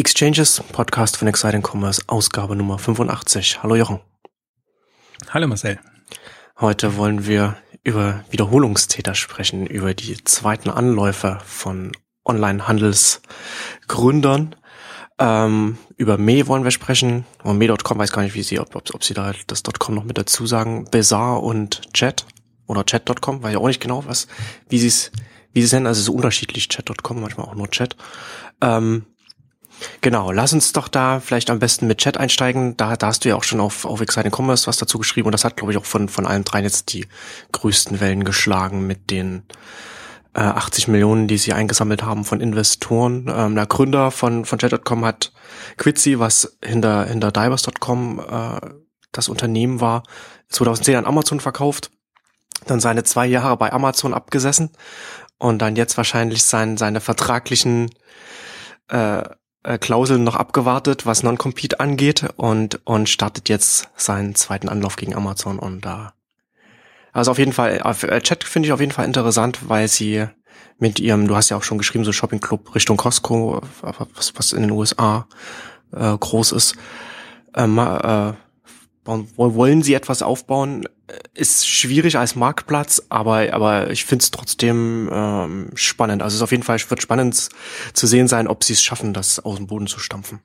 Exchanges, Podcast von Exciting Commerce, Ausgabe Nummer 85. Hallo Jochen. Hallo Marcel. Heute wollen wir über Wiederholungstäter sprechen, über die zweiten Anläufe von Online-Handelsgründern. Ähm, über Me wollen wir sprechen. Und Me.com weiß gar nicht, wie sie, ob, ob, ob sie da das .com noch mit dazu sagen. Bazaar und Chat oder Chat.com, weiß ich auch nicht genau, was, wie sie es, wie sie es nennen. Also es ist unterschiedlich, Chat.com, manchmal auch nur Chat. Ähm, Genau, lass uns doch da vielleicht am besten mit Chat einsteigen. Da, da hast du ja auch schon auf, auf Exciting Commerce was dazu geschrieben und das hat, glaube ich, auch von, von allen dreien jetzt die größten Wellen geschlagen mit den äh, 80 Millionen, die sie eingesammelt haben von Investoren. Ähm, der Gründer von, von Chat.com hat Quitzy, was hinter, hinter Divers.com äh, das Unternehmen war, 2010 an Amazon verkauft, dann seine zwei Jahre bei Amazon abgesessen und dann jetzt wahrscheinlich sein, seine vertraglichen äh, äh, Klauseln noch abgewartet, was Non-Compete angeht und, und startet jetzt seinen zweiten Anlauf gegen Amazon und da. Also auf jeden Fall, äh, Chat finde ich auf jeden Fall interessant, weil sie mit ihrem, du hast ja auch schon geschrieben, so Shopping Club Richtung Costco, was, was in den USA äh, groß ist, ähm, äh, wollen sie etwas aufbauen, ist schwierig als Marktplatz, aber, aber ich finde es trotzdem ähm, spannend. Also es ist auf jeden Fall wird spannend zu sehen sein, ob sie es schaffen, das aus dem Boden zu stampfen.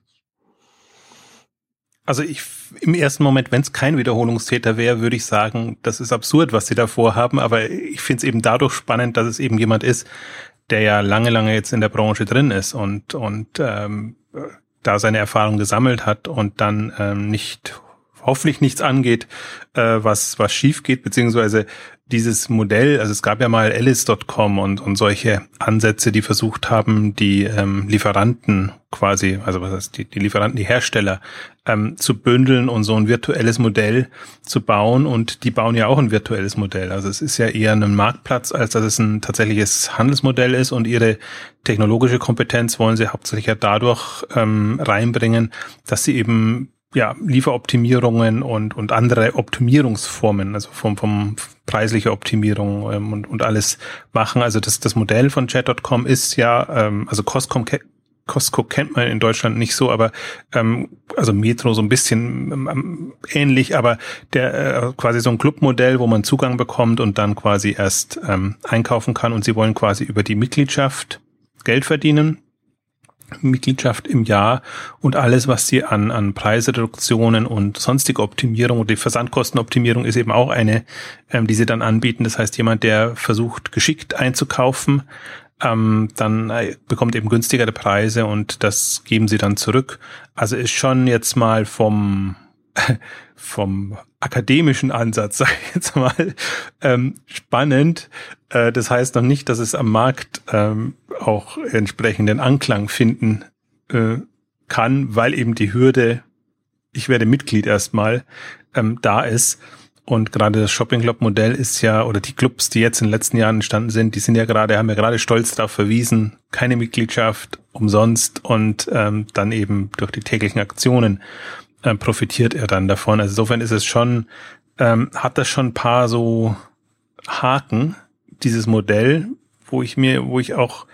Also ich im ersten Moment, wenn es kein Wiederholungstäter wäre, würde ich sagen, das ist absurd, was sie da vorhaben, aber ich finde es eben dadurch spannend, dass es eben jemand ist, der ja lange, lange jetzt in der Branche drin ist und, und ähm, da seine Erfahrung gesammelt hat und dann ähm, nicht hoffentlich nichts angeht, äh, was, was schief geht, beziehungsweise dieses Modell, also es gab ja mal Alice.com und, und solche Ansätze, die versucht haben, die ähm, Lieferanten quasi, also was heißt die, die Lieferanten, die Hersteller ähm, zu bündeln und so ein virtuelles Modell zu bauen und die bauen ja auch ein virtuelles Modell. Also es ist ja eher ein Marktplatz, als dass es ein tatsächliches Handelsmodell ist und ihre technologische Kompetenz wollen sie hauptsächlich ja dadurch ähm, reinbringen, dass sie eben ja, Lieferoptimierungen und, und andere Optimierungsformen, also vom, vom preisliche Optimierung ähm, und, und alles machen. Also das, das Modell von Chat.com ist ja, ähm, also Costcom, Costco kennt man in Deutschland nicht so, aber ähm, also Metro so ein bisschen ähm, ähnlich, aber der äh, quasi so ein Clubmodell, wo man Zugang bekommt und dann quasi erst ähm, einkaufen kann und sie wollen quasi über die Mitgliedschaft Geld verdienen Mitgliedschaft im Jahr und alles, was sie an, an Preisreduktionen und sonstige Optimierung und die Versandkostenoptimierung ist eben auch eine, ähm, die sie dann anbieten. Das heißt, jemand, der versucht, geschickt einzukaufen, ähm, dann äh, bekommt eben günstigere Preise und das geben sie dann zurück. Also ist schon jetzt mal vom vom akademischen Ansatz, sage ich jetzt mal, ähm, spannend. Äh, das heißt noch nicht, dass es am Markt ähm, auch entsprechenden Anklang finden äh, kann, weil eben die Hürde, ich werde Mitglied erstmal, ähm, da ist. Und gerade das Shopping Club Modell ist ja, oder die Clubs, die jetzt in den letzten Jahren entstanden sind, die sind ja gerade, haben ja gerade stolz darauf verwiesen, keine Mitgliedschaft umsonst und ähm, dann eben durch die täglichen Aktionen äh, profitiert er dann davon. Also insofern ist es schon, ähm, hat das schon ein paar so Haken, dieses Modell, wo ich mir, wo ich auch,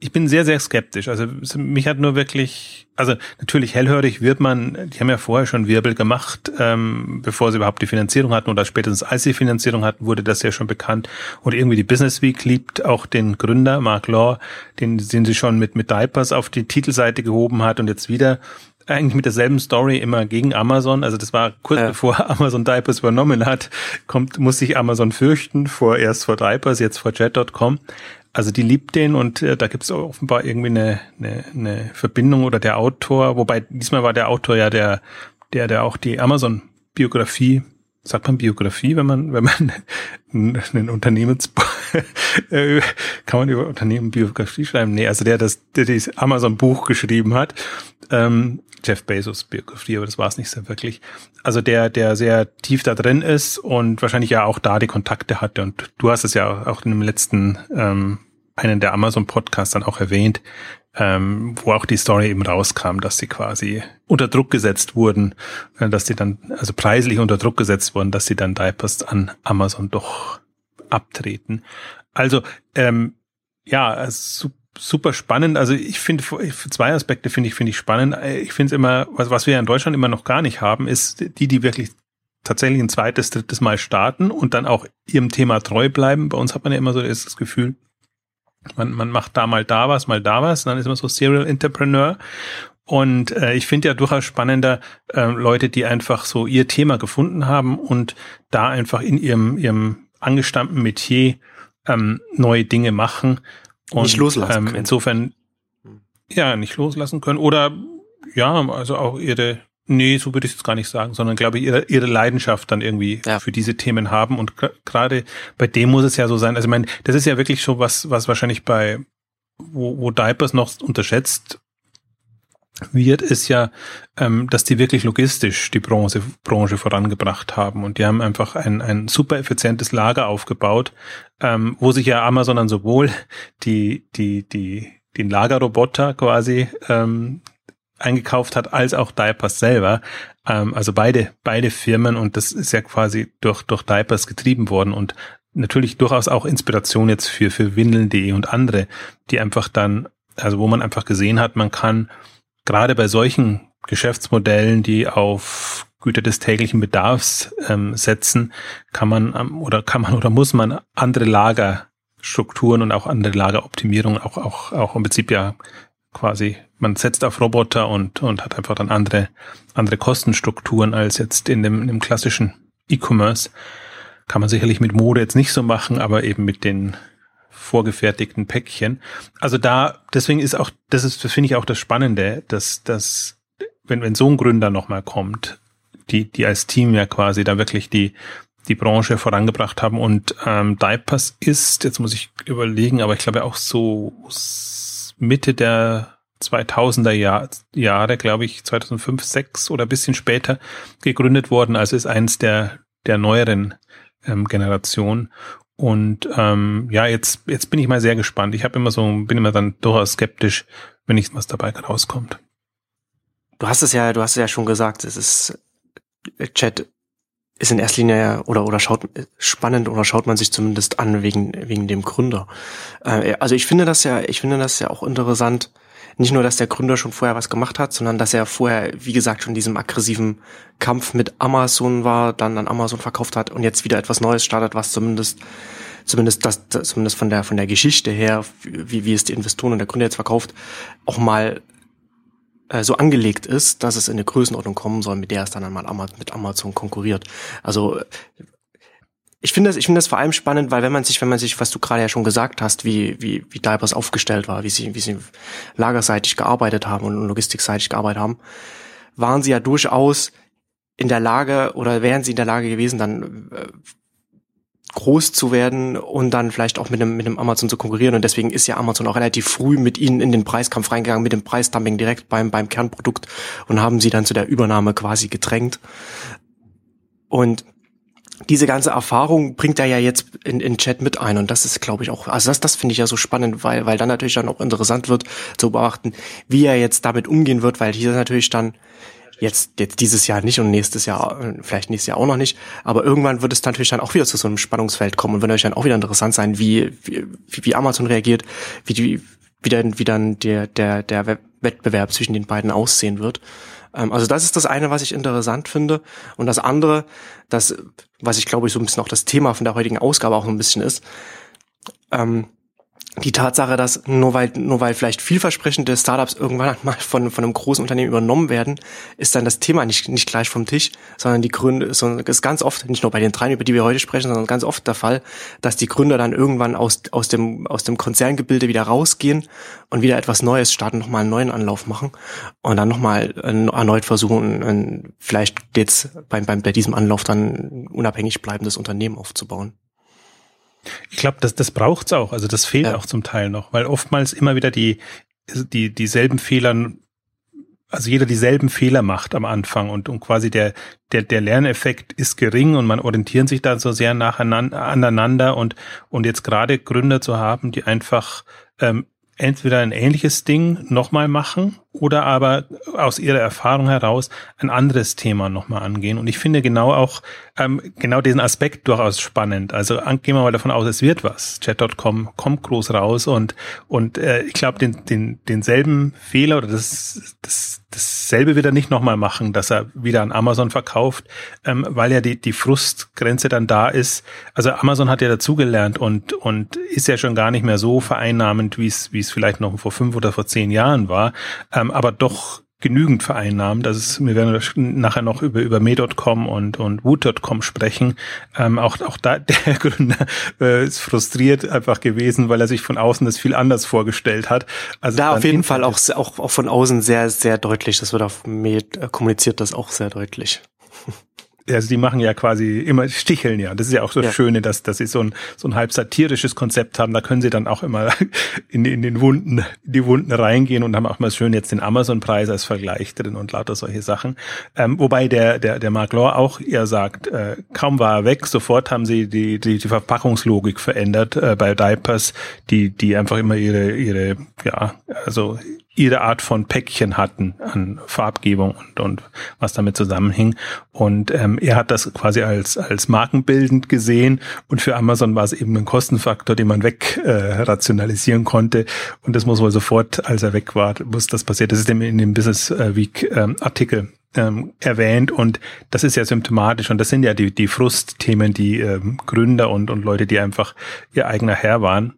ich bin sehr, sehr skeptisch. Also mich hat nur wirklich, also natürlich hellhörig wird man, die haben ja vorher schon Wirbel gemacht, ähm, bevor sie überhaupt die Finanzierung hatten oder spätestens als sie Finanzierung hatten, wurde das ja schon bekannt. Und irgendwie die Business Week liebt auch den Gründer, Mark Law, den, den sie schon mit, mit Diapers auf die Titelseite gehoben hat und jetzt wieder eigentlich mit derselben Story immer gegen Amazon. Also das war kurz ja. bevor Amazon Diapers übernommen hat, kommt, muss sich Amazon fürchten, vor erst vor Diapers, jetzt vor Jet.com. Also die liebt den und äh, da gibt es offenbar irgendwie eine, eine, eine Verbindung oder der Autor, wobei diesmal war der Autor ja der, der, der auch die Amazon-Biografie sagt man Biografie, wenn man, wenn man einen Unternehmens, äh, kann man über Unternehmen Biografie schreiben? Nee, also der das, der das Amazon-Buch geschrieben hat, ähm, Jeff Bezos Biografie, aber das war es nicht so wirklich. Also der, der sehr tief da drin ist und wahrscheinlich ja auch da die Kontakte hatte. Und du hast es ja auch in dem letzten, ähm, einen der Amazon-Podcasts dann auch erwähnt, ähm, wo auch die Story eben rauskam, dass sie quasi unter Druck gesetzt wurden, äh, dass sie dann, also preislich unter Druck gesetzt wurden, dass sie dann Diapers an Amazon doch abtreten. Also, ähm, ja, super spannend. Also ich finde, zwei Aspekte finde ich, finde ich spannend. Ich finde es immer, was, was wir in Deutschland immer noch gar nicht haben, ist die, die wirklich tatsächlich ein zweites, drittes Mal starten und dann auch ihrem Thema treu bleiben. Bei uns hat man ja immer so das Gefühl, man, man macht da mal da was, mal da was, dann ist man so Serial Entrepreneur. Und äh, ich finde ja durchaus spannender äh, Leute, die einfach so ihr Thema gefunden haben und da einfach in ihrem, ihrem angestammten Metier ähm, neue Dinge machen. Und, nicht loslassen ähm, können. Insofern, ja, nicht loslassen können. Oder ja, also auch ihre, nee, so würde ich es gar nicht sagen, sondern glaube ich, ihre, ihre Leidenschaft dann irgendwie ja. für diese Themen haben. Und gerade bei dem muss es ja so sein. Also ich meine, das ist ja wirklich schon was, was wahrscheinlich bei, wo, wo Diapers noch unterschätzt wird, ist ja, ähm, dass die wirklich logistisch die Branche, Branche vorangebracht haben. Und die haben einfach ein, ein super effizientes Lager aufgebaut, ähm, wo sich ja Amazon dann sowohl die, die, die, den Lagerroboter quasi ähm, eingekauft hat, als auch Diapers selber. Ähm, also beide, beide Firmen und das ist ja quasi durch, durch Diapers getrieben worden und natürlich durchaus auch Inspiration jetzt für, für Windeln.de und andere, die einfach dann, also wo man einfach gesehen hat, man kann gerade bei solchen Geschäftsmodellen, die auf Güter des täglichen Bedarfs ähm, setzen, kann man ähm, oder kann man oder muss man andere Lagerstrukturen und auch andere Lageroptimierungen auch auch auch im Prinzip ja quasi man setzt auf Roboter und und hat einfach dann andere andere Kostenstrukturen als jetzt in dem, in dem klassischen E-Commerce. Kann man sicherlich mit Mode jetzt nicht so machen, aber eben mit den vorgefertigten Päckchen. Also da, deswegen ist auch, das ist, das finde ich auch das Spannende, dass, dass, wenn, wenn so ein Gründer nochmal kommt, die, die als Team ja quasi da wirklich die, die Branche vorangebracht haben und ähm, Diapers ist, jetzt muss ich überlegen, aber ich glaube auch so Mitte der 2000er Jahr, Jahre, glaube ich, 2005, 6 oder bisschen später gegründet worden. Also ist eins der, der neueren ähm, Generationen. Und ähm, ja, jetzt, jetzt bin ich mal sehr gespannt. Ich habe immer so, bin immer dann durchaus skeptisch, wenn nicht was dabei rauskommt. Du hast es ja, du hast es ja schon gesagt, es ist Chat ist in erster Linie oder oder schaut spannend oder schaut man sich zumindest an wegen wegen dem Gründer. Äh, also ich finde das ja, ich finde das ja auch interessant, nicht nur, dass der Gründer schon vorher was gemacht hat, sondern dass er vorher, wie gesagt, schon diesem aggressiven Kampf mit Amazon war, dann an Amazon verkauft hat und jetzt wieder etwas Neues startet, was zumindest zumindest das, zumindest von der von der Geschichte her, wie, wie es die Investoren und der Gründer jetzt verkauft, auch mal äh, so angelegt ist, dass es in eine Größenordnung kommen soll, mit der es dann einmal mit Amazon konkurriert. Also ich finde das, ich finde das vor allem spannend, weil wenn man sich, wenn man sich, was du gerade ja schon gesagt hast, wie, wie, wie Diapers aufgestellt war, wie sie, wie sie lagerseitig gearbeitet haben und logistikseitig gearbeitet haben, waren sie ja durchaus in der Lage oder wären sie in der Lage gewesen, dann äh, groß zu werden und dann vielleicht auch mit einem, mit einem Amazon zu konkurrieren. Und deswegen ist ja Amazon auch relativ früh mit ihnen in den Preiskampf reingegangen, mit dem Preisdumping direkt beim, beim Kernprodukt und haben sie dann zu der Übernahme quasi gedrängt. Und diese ganze Erfahrung bringt er ja jetzt in, in Chat mit ein und das ist, glaube ich, auch, also das, das finde ich ja so spannend, weil, weil dann natürlich dann auch interessant wird zu beobachten, wie er jetzt damit umgehen wird, weil hier natürlich dann jetzt, jetzt dieses Jahr nicht und nächstes Jahr, vielleicht nächstes Jahr auch noch nicht, aber irgendwann wird es natürlich dann auch wieder zu so einem Spannungsfeld kommen und wird natürlich dann auch wieder interessant sein, wie, wie, wie Amazon reagiert, wie die, wie dann, wie dann der, der, der Wettbewerb zwischen den beiden aussehen wird. Ähm, also das ist das eine, was ich interessant finde. Und das andere, das, was ich glaube ich so ein bisschen auch das Thema von der heutigen Ausgabe auch so ein bisschen ist, ähm, die Tatsache, dass nur weil, nur weil vielleicht vielversprechende Startups irgendwann mal von, von einem großen Unternehmen übernommen werden, ist dann das Thema nicht, nicht gleich vom Tisch, sondern die Gründe, sondern ist ganz oft, nicht nur bei den dreien, über die wir heute sprechen, sondern ganz oft der Fall, dass die Gründer dann irgendwann aus, aus dem, aus dem Konzerngebilde wieder rausgehen und wieder etwas Neues starten, nochmal einen neuen Anlauf machen und dann nochmal erneut versuchen, vielleicht jetzt beim, beim, bei diesem Anlauf dann unabhängig bleibendes Unternehmen aufzubauen. Ich glaube, das, das braucht's auch. Also das fehlt ja. auch zum Teil noch, weil oftmals immer wieder die, die, dieselben Fehler, also jeder dieselben Fehler macht am Anfang und, und quasi der, der, der Lerneffekt ist gering und man orientiert sich da so sehr nacheinander aneinander und, und jetzt gerade Gründer zu haben, die einfach ähm, entweder ein ähnliches Ding nochmal machen oder aber aus ihrer Erfahrung heraus ein anderes Thema nochmal angehen. Und ich finde genau auch, ähm, genau diesen Aspekt durchaus spannend. Also gehen wir mal davon aus, es wird was. Chat.com kommt groß raus und, und äh, ich glaube, den, den, denselben Fehler oder das, das, dasselbe wird er nicht nochmal machen, dass er wieder an Amazon verkauft, ähm, weil ja die, die Frustgrenze dann da ist. Also Amazon hat ja dazugelernt und, und ist ja schon gar nicht mehr so vereinnahmend, wie es, wie es vielleicht noch vor fünf oder vor zehn Jahren war. Ähm, aber doch genügend vereinnahmt. Das ist, wir werden nachher noch über, über me.com und, und woot.com sprechen. Ähm, auch, auch da, der Gründer äh, ist frustriert einfach gewesen, weil er sich von außen das viel anders vorgestellt hat. Also da auf jeden Fall auch, auch, auch von außen sehr, sehr deutlich. Das wird auf me äh, kommuniziert das auch sehr deutlich also die machen ja quasi immer sticheln ja. Das ist ja auch so ja. Schöne, dass, dass sie so ein, so ein halb satirisches Konzept haben. Da können sie dann auch immer in, in den Wunden, die Wunden reingehen und haben auch mal schön jetzt den Amazon-Preis als Vergleich drin und lauter solche Sachen. Ähm, wobei der, der, der Mark Law auch eher sagt, äh, kaum war er weg, sofort haben sie die, die, die Verpackungslogik verändert äh, bei Diapers, die, die einfach immer ihre, ihre, ja, also ihre Art von Päckchen hatten an Farbgebung und, und was damit zusammenhing. Und ähm, er hat das quasi als, als markenbildend gesehen und für Amazon war es eben ein Kostenfaktor, den man weg äh, rationalisieren konnte. Und das muss wohl sofort, als er weg war, muss das passiert. Das ist in dem Business Week ähm, Artikel ähm, erwähnt und das ist ja symptomatisch und das sind ja die, die Frustthemen, die ähm, Gründer und, und Leute, die einfach ihr eigener Herr waren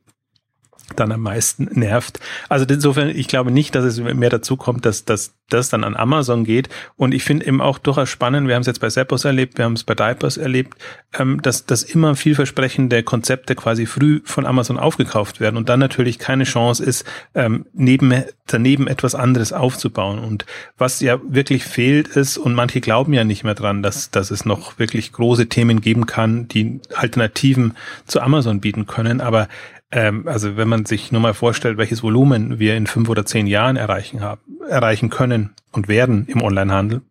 dann am meisten nervt. Also insofern, ich glaube nicht, dass es mehr dazu kommt, dass, dass das dann an Amazon geht. Und ich finde eben auch durchaus spannend, wir haben es jetzt bei Zappos erlebt, wir haben es bei Diapers erlebt, ähm, dass, dass immer vielversprechende Konzepte quasi früh von Amazon aufgekauft werden und dann natürlich keine Chance ist, ähm, neben, daneben etwas anderes aufzubauen. Und was ja wirklich fehlt ist, und manche glauben ja nicht mehr dran, dass, dass es noch wirklich große Themen geben kann, die Alternativen zu Amazon bieten können. Aber ähm, also wenn man sich nur mal vorstellt, welches Volumen wir in fünf oder zehn Jahren erreichen haben, erreichen können und werden im Onlinehandel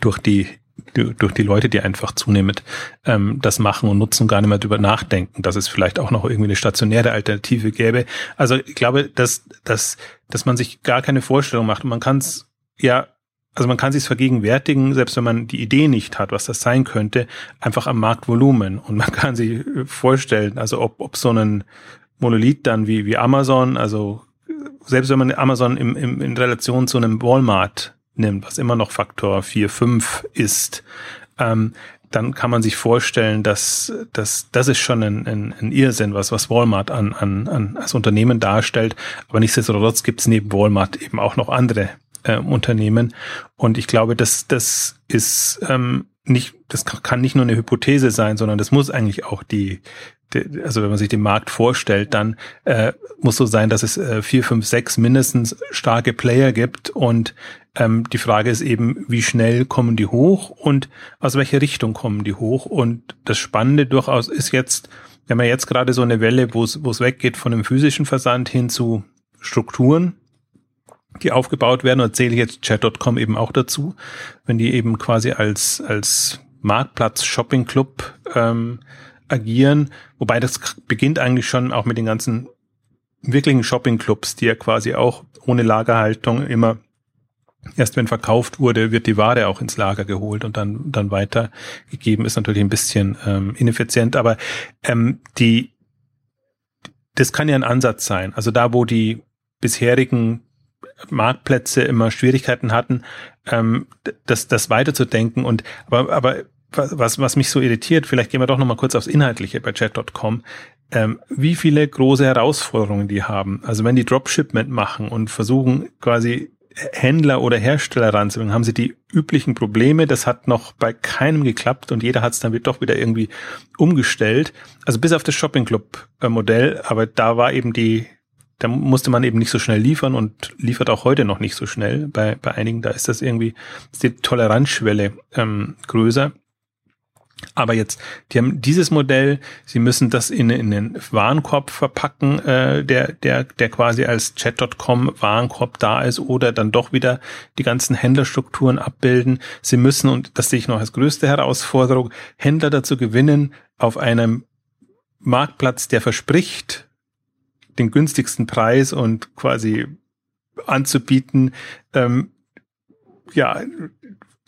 durch die durch die Leute, die einfach zunehmend ähm, das machen und nutzen, gar nicht mehr drüber nachdenken, dass es vielleicht auch noch irgendwie eine stationäre Alternative gäbe. Also ich glaube, dass, dass, dass man sich gar keine Vorstellung macht. Und man kann es ja also man kann sich vergegenwärtigen, selbst wenn man die Idee nicht hat, was das sein könnte, einfach am Marktvolumen. Und man kann sich vorstellen, also ob, ob so ein Monolith dann wie, wie Amazon, also selbst wenn man Amazon im, im, in Relation zu einem Walmart nimmt, was immer noch Faktor 4, 5 ist, ähm, dann kann man sich vorstellen, dass, dass das ist schon ein, ein, ein Irrsinn, was, was Walmart an, an, an als Unternehmen darstellt. Aber nichtsdestotrotz gibt es neben Walmart eben auch noch andere äh, Unternehmen. Und ich glaube, dass das ist ähm, nicht, das kann nicht nur eine Hypothese sein, sondern das muss eigentlich auch die, die also wenn man sich den Markt vorstellt, dann äh, muss so sein, dass es äh, vier, fünf, sechs mindestens starke Player gibt und ähm, die Frage ist eben, wie schnell kommen die hoch und aus welcher Richtung kommen die hoch? Und das Spannende durchaus ist jetzt, wir haben ja jetzt gerade so eine Welle, wo es wo es weggeht von einem physischen Versand hin zu Strukturen, die aufgebaut werden, und zähle ich jetzt Chat.com eben auch dazu, wenn die eben quasi als, als Marktplatz Shopping Club ähm, agieren, wobei das beginnt eigentlich schon auch mit den ganzen wirklichen Shopping Clubs, die ja quasi auch ohne Lagerhaltung immer erst wenn verkauft wurde, wird die Ware auch ins Lager geholt und dann dann weitergegeben. Ist natürlich ein bisschen ähm, ineffizient, aber ähm, die das kann ja ein Ansatz sein. Also da, wo die bisherigen Marktplätze immer Schwierigkeiten hatten, ähm, das, das weiterzudenken. Und aber, aber was, was mich so irritiert, vielleicht gehen wir doch nochmal kurz aufs Inhaltliche bei chat.com, ähm, wie viele große Herausforderungen die haben. Also wenn die Dropshipment machen und versuchen quasi Händler oder Hersteller ranzubringen, haben sie die üblichen Probleme. Das hat noch bei keinem geklappt und jeder hat es dann doch wieder irgendwie umgestellt. Also bis auf das Shopping Club Modell, aber da war eben die da musste man eben nicht so schnell liefern und liefert auch heute noch nicht so schnell. Bei, bei einigen, da ist das irgendwie, ist die Toleranzschwelle ähm, größer. Aber jetzt, die haben dieses Modell, sie müssen das in, in den Warenkorb verpacken, äh, der, der, der quasi als Chat.com Warenkorb da ist oder dann doch wieder die ganzen Händlerstrukturen abbilden. Sie müssen, und das sehe ich noch als größte Herausforderung, Händler dazu gewinnen, auf einem Marktplatz, der verspricht, den günstigsten Preis und quasi anzubieten, ähm, ja,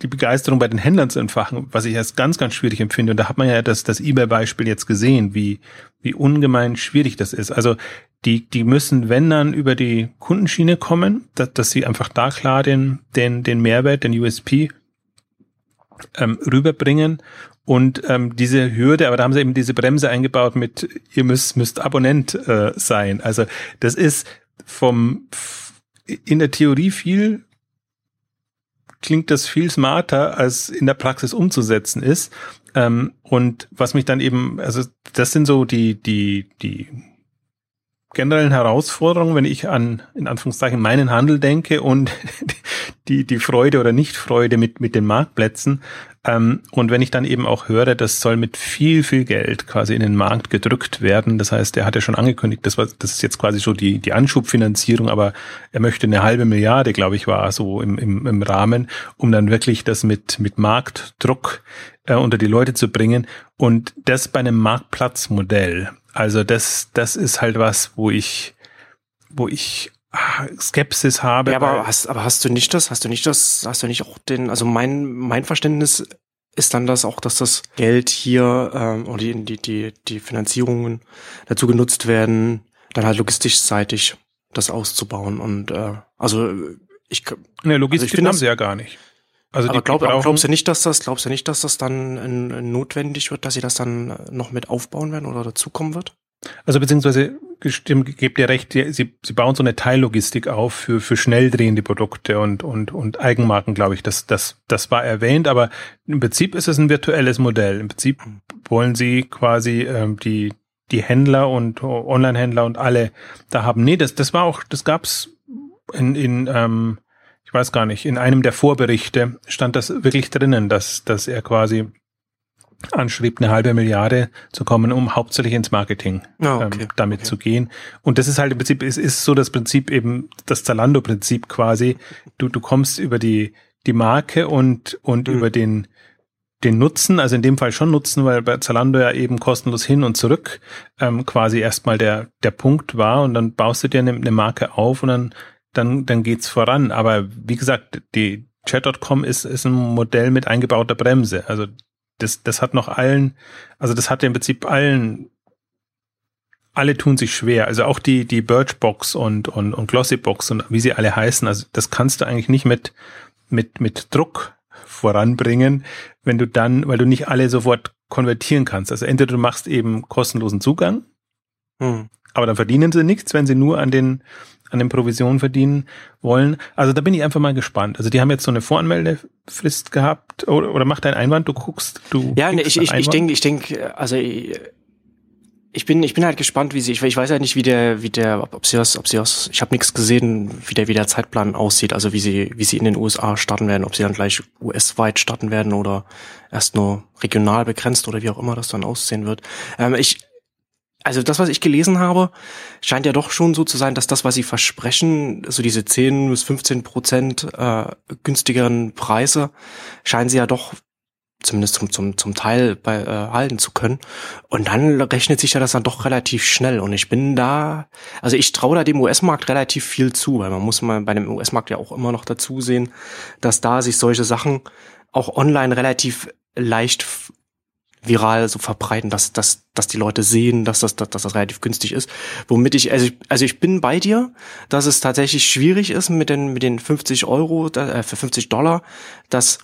die Begeisterung bei den Händlern zu entfachen, was ich als ganz, ganz schwierig empfinde. Und da hat man ja das, das eBay-Beispiel jetzt gesehen, wie, wie ungemein schwierig das ist. Also die, die müssen, wenn dann, über die Kundenschiene kommen, dass, dass sie einfach da klar den, den, den Mehrwert, den USP ähm, rüberbringen und ähm, diese Hürde, aber da haben sie eben diese Bremse eingebaut mit, ihr müsst, müsst Abonnent äh, sein. Also das ist vom in der Theorie viel klingt das viel smarter, als in der Praxis umzusetzen ist. Ähm, und was mich dann eben, also das sind so die, die, die generellen Herausforderungen, wenn ich an, in Anführungszeichen, meinen Handel denke und die, die Freude oder Nichtfreude mit, mit den Marktplätzen. Ähm, und wenn ich dann eben auch höre, das soll mit viel, viel Geld quasi in den Markt gedrückt werden. Das heißt, er hat ja schon angekündigt, das war, das ist jetzt quasi so die, die Anschubfinanzierung, aber er möchte eine halbe Milliarde, glaube ich, war so im, im, im Rahmen, um dann wirklich das mit, mit Marktdruck äh, unter die Leute zu bringen. Und das bei einem Marktplatzmodell. Also das, das ist halt was, wo ich, wo ich Skepsis habe. Ja, aber hast, aber hast du nicht das, hast du nicht das, hast du nicht auch den, also mein, mein Verständnis ist dann das auch, dass das Geld hier ähm, oder die, die, die, die Finanzierungen dazu genutzt werden, dann halt logistischseitig das auszubauen. Und äh, also ich Ne, Logistik also ich haben sie ja gar nicht. Also aber glaub, glaubst du nicht, dass das, glaubst du nicht, dass das dann äh, notwendig wird, dass sie das dann noch mit aufbauen werden oder dazukommen wird? Also beziehungsweise gestimmt, gebt ihr recht, sie, sie bauen so eine Teillogistik auf für, für schnell drehende Produkte und, und, und Eigenmarken, glaube ich. Das, das, das war erwähnt, aber im Prinzip ist es ein virtuelles Modell. Im Prinzip wollen sie quasi ähm, die, die Händler und Online-Händler und alle da haben. Nee, das, das war auch, das gab's in, in ähm, ich weiß gar nicht, in einem der Vorberichte stand das wirklich drinnen, dass, dass er quasi anschrieb, eine halbe Milliarde zu kommen, um hauptsächlich ins Marketing oh, okay. ähm, damit okay. zu gehen. Und das ist halt im Prinzip, es ist so das Prinzip eben, das Zalando-Prinzip quasi. Du, du kommst über die, die Marke und, und mhm. über den, den Nutzen, also in dem Fall schon Nutzen, weil bei Zalando ja eben kostenlos hin und zurück ähm, quasi erstmal der, der Punkt war und dann baust du dir eine, eine Marke auf und dann dann, dann geht's voran. Aber wie gesagt, die Chat.com ist, ist ein Modell mit eingebauter Bremse. Also das, das hat noch allen, also das hat im Prinzip allen, alle tun sich schwer. Also auch die, die Birchbox und, und, und Glossybox und wie sie alle heißen. Also das kannst du eigentlich nicht mit, mit, mit Druck voranbringen, wenn du dann, weil du nicht alle sofort konvertieren kannst. Also entweder du machst eben kostenlosen Zugang, hm. aber dann verdienen sie nichts, wenn sie nur an den, an den Provisionen verdienen wollen. Also da bin ich einfach mal gespannt. Also die haben jetzt so eine Voranmeldefrist gehabt oder, oder mach deinen Einwand, du guckst, du. Ja, nee, ich, ich, ich denke, ich denke, also ich bin, ich bin halt gespannt, wie sie, ich, ich weiß ja nicht, wie der, wie der, ob sie das, ob sie das, ich habe nichts gesehen, wie der, wie der Zeitplan aussieht, also wie sie, wie sie in den USA starten werden, ob sie dann gleich US-weit starten werden oder erst nur regional begrenzt oder wie auch immer das dann aussehen wird. Ähm, ich, also das, was ich gelesen habe, scheint ja doch schon so zu sein, dass das, was sie versprechen, so diese 10 bis 15 Prozent äh, günstigeren Preise, scheinen sie ja doch zumindest zum, zum, zum Teil bei, äh, halten zu können. Und dann rechnet sich ja das dann doch relativ schnell. Und ich bin da, also ich traue da dem US-Markt relativ viel zu, weil man muss mal bei dem US-Markt ja auch immer noch dazu sehen, dass da sich solche Sachen auch online relativ leicht viral so verbreiten, dass, dass, dass die Leute sehen, dass das, dass, das relativ günstig ist. Womit ich, also ich, also ich bin bei dir, dass es tatsächlich schwierig ist mit den, mit den 50 Euro, äh, für 50 Dollar, dass,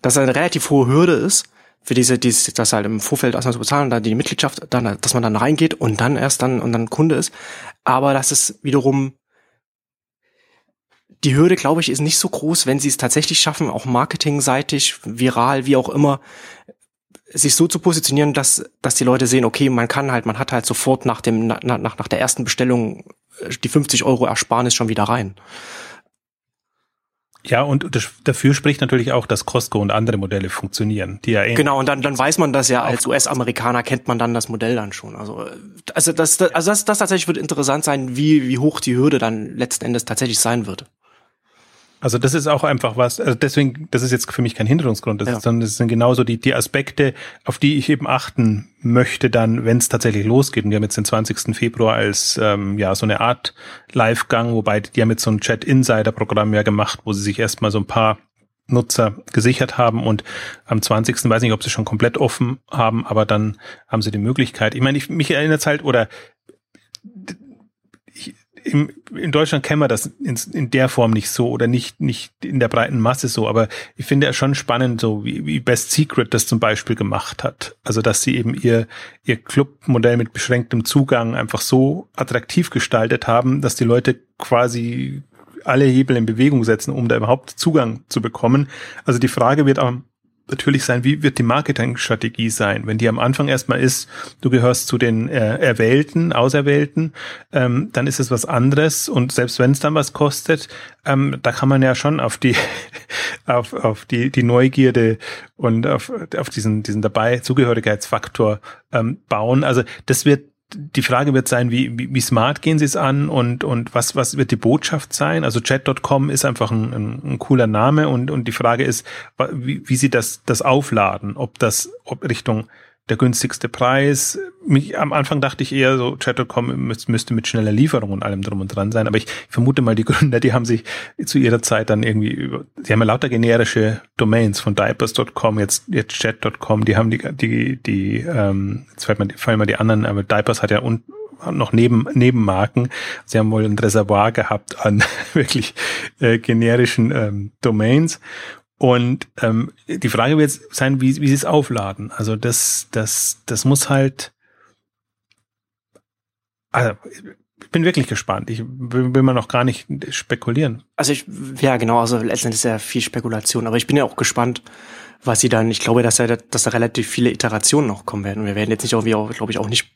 dass eine relativ hohe Hürde ist, für diese, diese, das halt im Vorfeld erstmal zu bezahlen, dann die Mitgliedschaft, dann, dass man dann reingeht und dann erst dann und dann Kunde ist. Aber das ist wiederum die Hürde, glaube ich, ist nicht so groß, wenn sie es tatsächlich schaffen, auch marketingseitig, viral, wie auch immer, sich so zu positionieren, dass, dass die Leute sehen, okay, man kann halt, man hat halt sofort nach dem, nach, nach, nach der ersten Bestellung äh, die 50 Euro Ersparnis schon wieder rein. Ja, und dafür spricht natürlich auch, dass Costco und andere Modelle funktionieren, die ja Genau, und dann, dann weiß man das ja als US-Amerikaner kennt man dann das Modell dann schon. Also, also das, also das, das tatsächlich wird interessant sein, wie, wie hoch die Hürde dann letzten Endes tatsächlich sein wird. Also das ist auch einfach was, also deswegen, das ist jetzt für mich kein Hinderungsgrund, das, ja. ist, sondern das sind genauso die, die Aspekte, auf die ich eben achten möchte dann, wenn es tatsächlich losgeht. Und wir haben jetzt den 20. Februar als ähm, ja so eine Art Live-Gang, wobei die haben jetzt so ein Chat-Insider-Programm ja gemacht, wo sie sich erstmal so ein paar Nutzer gesichert haben und am 20. weiß nicht, ob sie schon komplett offen haben, aber dann haben sie die Möglichkeit. Ich meine, ich, mich erinnert es halt, oder im, in Deutschland kennen wir das in, in, der Form nicht so oder nicht, nicht in der breiten Masse so, aber ich finde es schon spannend, so wie, wie Best Secret das zum Beispiel gemacht hat. Also, dass sie eben ihr, ihr Clubmodell mit beschränktem Zugang einfach so attraktiv gestaltet haben, dass die Leute quasi alle Hebel in Bewegung setzen, um da überhaupt Zugang zu bekommen. Also die Frage wird am natürlich sein, wie wird die Marketingstrategie sein, wenn die am Anfang erstmal ist, du gehörst zu den äh, Erwählten, Auserwählten, ähm, dann ist es was anderes und selbst wenn es dann was kostet, ähm, da kann man ja schon auf die auf, auf die, die Neugierde und auf, auf diesen, diesen dabei Zugehörigkeitsfaktor ähm, bauen. Also das wird die Frage wird sein, wie, wie, wie smart gehen sie es an und, und was, was wird die Botschaft sein? Also chat.com ist einfach ein, ein, ein, cooler Name und, und die Frage ist, wie, wie sie das, das aufladen, ob das ob Richtung der günstigste Preis. Mich, am Anfang dachte ich eher so, Chat.com müsste mit schneller Lieferung und allem drum und dran sein. Aber ich vermute mal, die Gründer, die haben sich zu ihrer Zeit dann irgendwie über, sie haben ja lauter generische Domains von diapers.com, jetzt, jetzt chat.com, die haben die, die, die, ähm, jetzt fällt mir, fallen mir die anderen, aber Diapers hat ja un, noch neben Nebenmarken. Sie haben wohl ein Reservoir gehabt an wirklich äh, generischen ähm, Domains und ähm, die Frage wird sein, wie, wie sie es aufladen. Also das, das, das muss halt. Also, ich bin wirklich gespannt. Ich will, will man noch gar nicht spekulieren. Also ich, ja genau, also letztendlich ist ja viel Spekulation, aber ich bin ja auch gespannt, was sie dann, ich glaube, dass da, dass da relativ viele Iterationen noch kommen werden. Und wir werden jetzt nicht irgendwie auch, glaube ich, auch nicht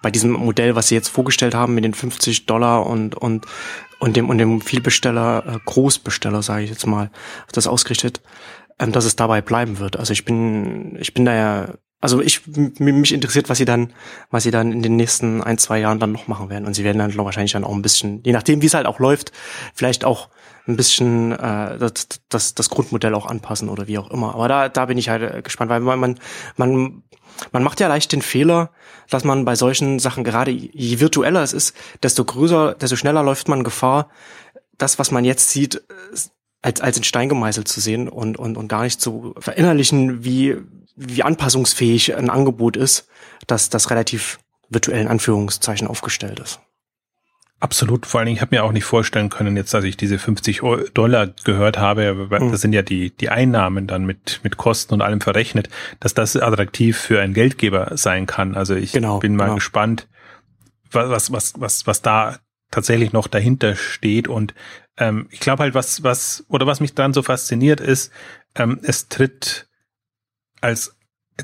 bei diesem Modell, was sie jetzt vorgestellt haben mit den 50 Dollar und und und dem und dem Vielbesteller, äh, Großbesteller, sage ich jetzt mal, das ausgerichtet, ähm, dass es dabei bleiben wird. Also ich bin ich bin da ja also ich mich interessiert, was sie dann, was sie dann in den nächsten ein zwei Jahren dann noch machen werden. Und sie werden dann wahrscheinlich dann auch ein bisschen, je nachdem wie es halt auch läuft, vielleicht auch ein bisschen äh, das, das, das Grundmodell auch anpassen oder wie auch immer. Aber da, da bin ich halt äh, gespannt, weil man, man, man macht ja leicht den Fehler, dass man bei solchen Sachen gerade je virtueller es ist, desto größer, desto schneller läuft man Gefahr, das, was man jetzt sieht, als, als in Stein gemeißelt zu sehen und, und, und gar nicht zu verinnerlichen, wie, wie anpassungsfähig ein Angebot ist, dass das relativ virtuellen Anführungszeichen aufgestellt ist. Absolut. Vor allen Dingen, ich habe mir auch nicht vorstellen können, jetzt, als ich diese 50 Dollar gehört habe, mhm. das sind ja die, die Einnahmen dann mit, mit Kosten und allem verrechnet, dass das attraktiv für einen Geldgeber sein kann. Also ich genau, bin mal genau. gespannt, was, was, was, was da tatsächlich noch dahinter steht. Und ähm, ich glaube halt, was, was, oder was mich daran so fasziniert ist, ähm, es tritt als,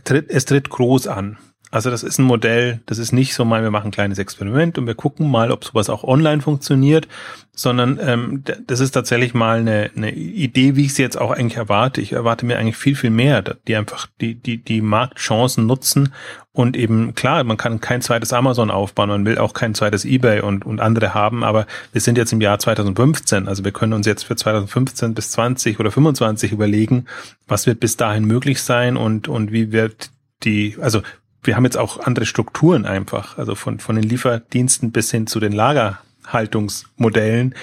tritt, es tritt groß an. Also das ist ein Modell, das ist nicht so mal, wir machen ein kleines Experiment und wir gucken mal, ob sowas auch online funktioniert, sondern ähm, das ist tatsächlich mal eine, eine Idee, wie ich sie jetzt auch eigentlich erwarte. Ich erwarte mir eigentlich viel, viel mehr, die einfach die, die, die Marktchancen nutzen und eben, klar, man kann kein zweites Amazon aufbauen, man will auch kein zweites eBay und, und andere haben, aber wir sind jetzt im Jahr 2015, also wir können uns jetzt für 2015 bis 20 oder 25 überlegen, was wird bis dahin möglich sein und, und wie wird die, also wir haben jetzt auch andere Strukturen einfach, also von, von den Lieferdiensten bis hin zu den Lagerhaltungsmodellen,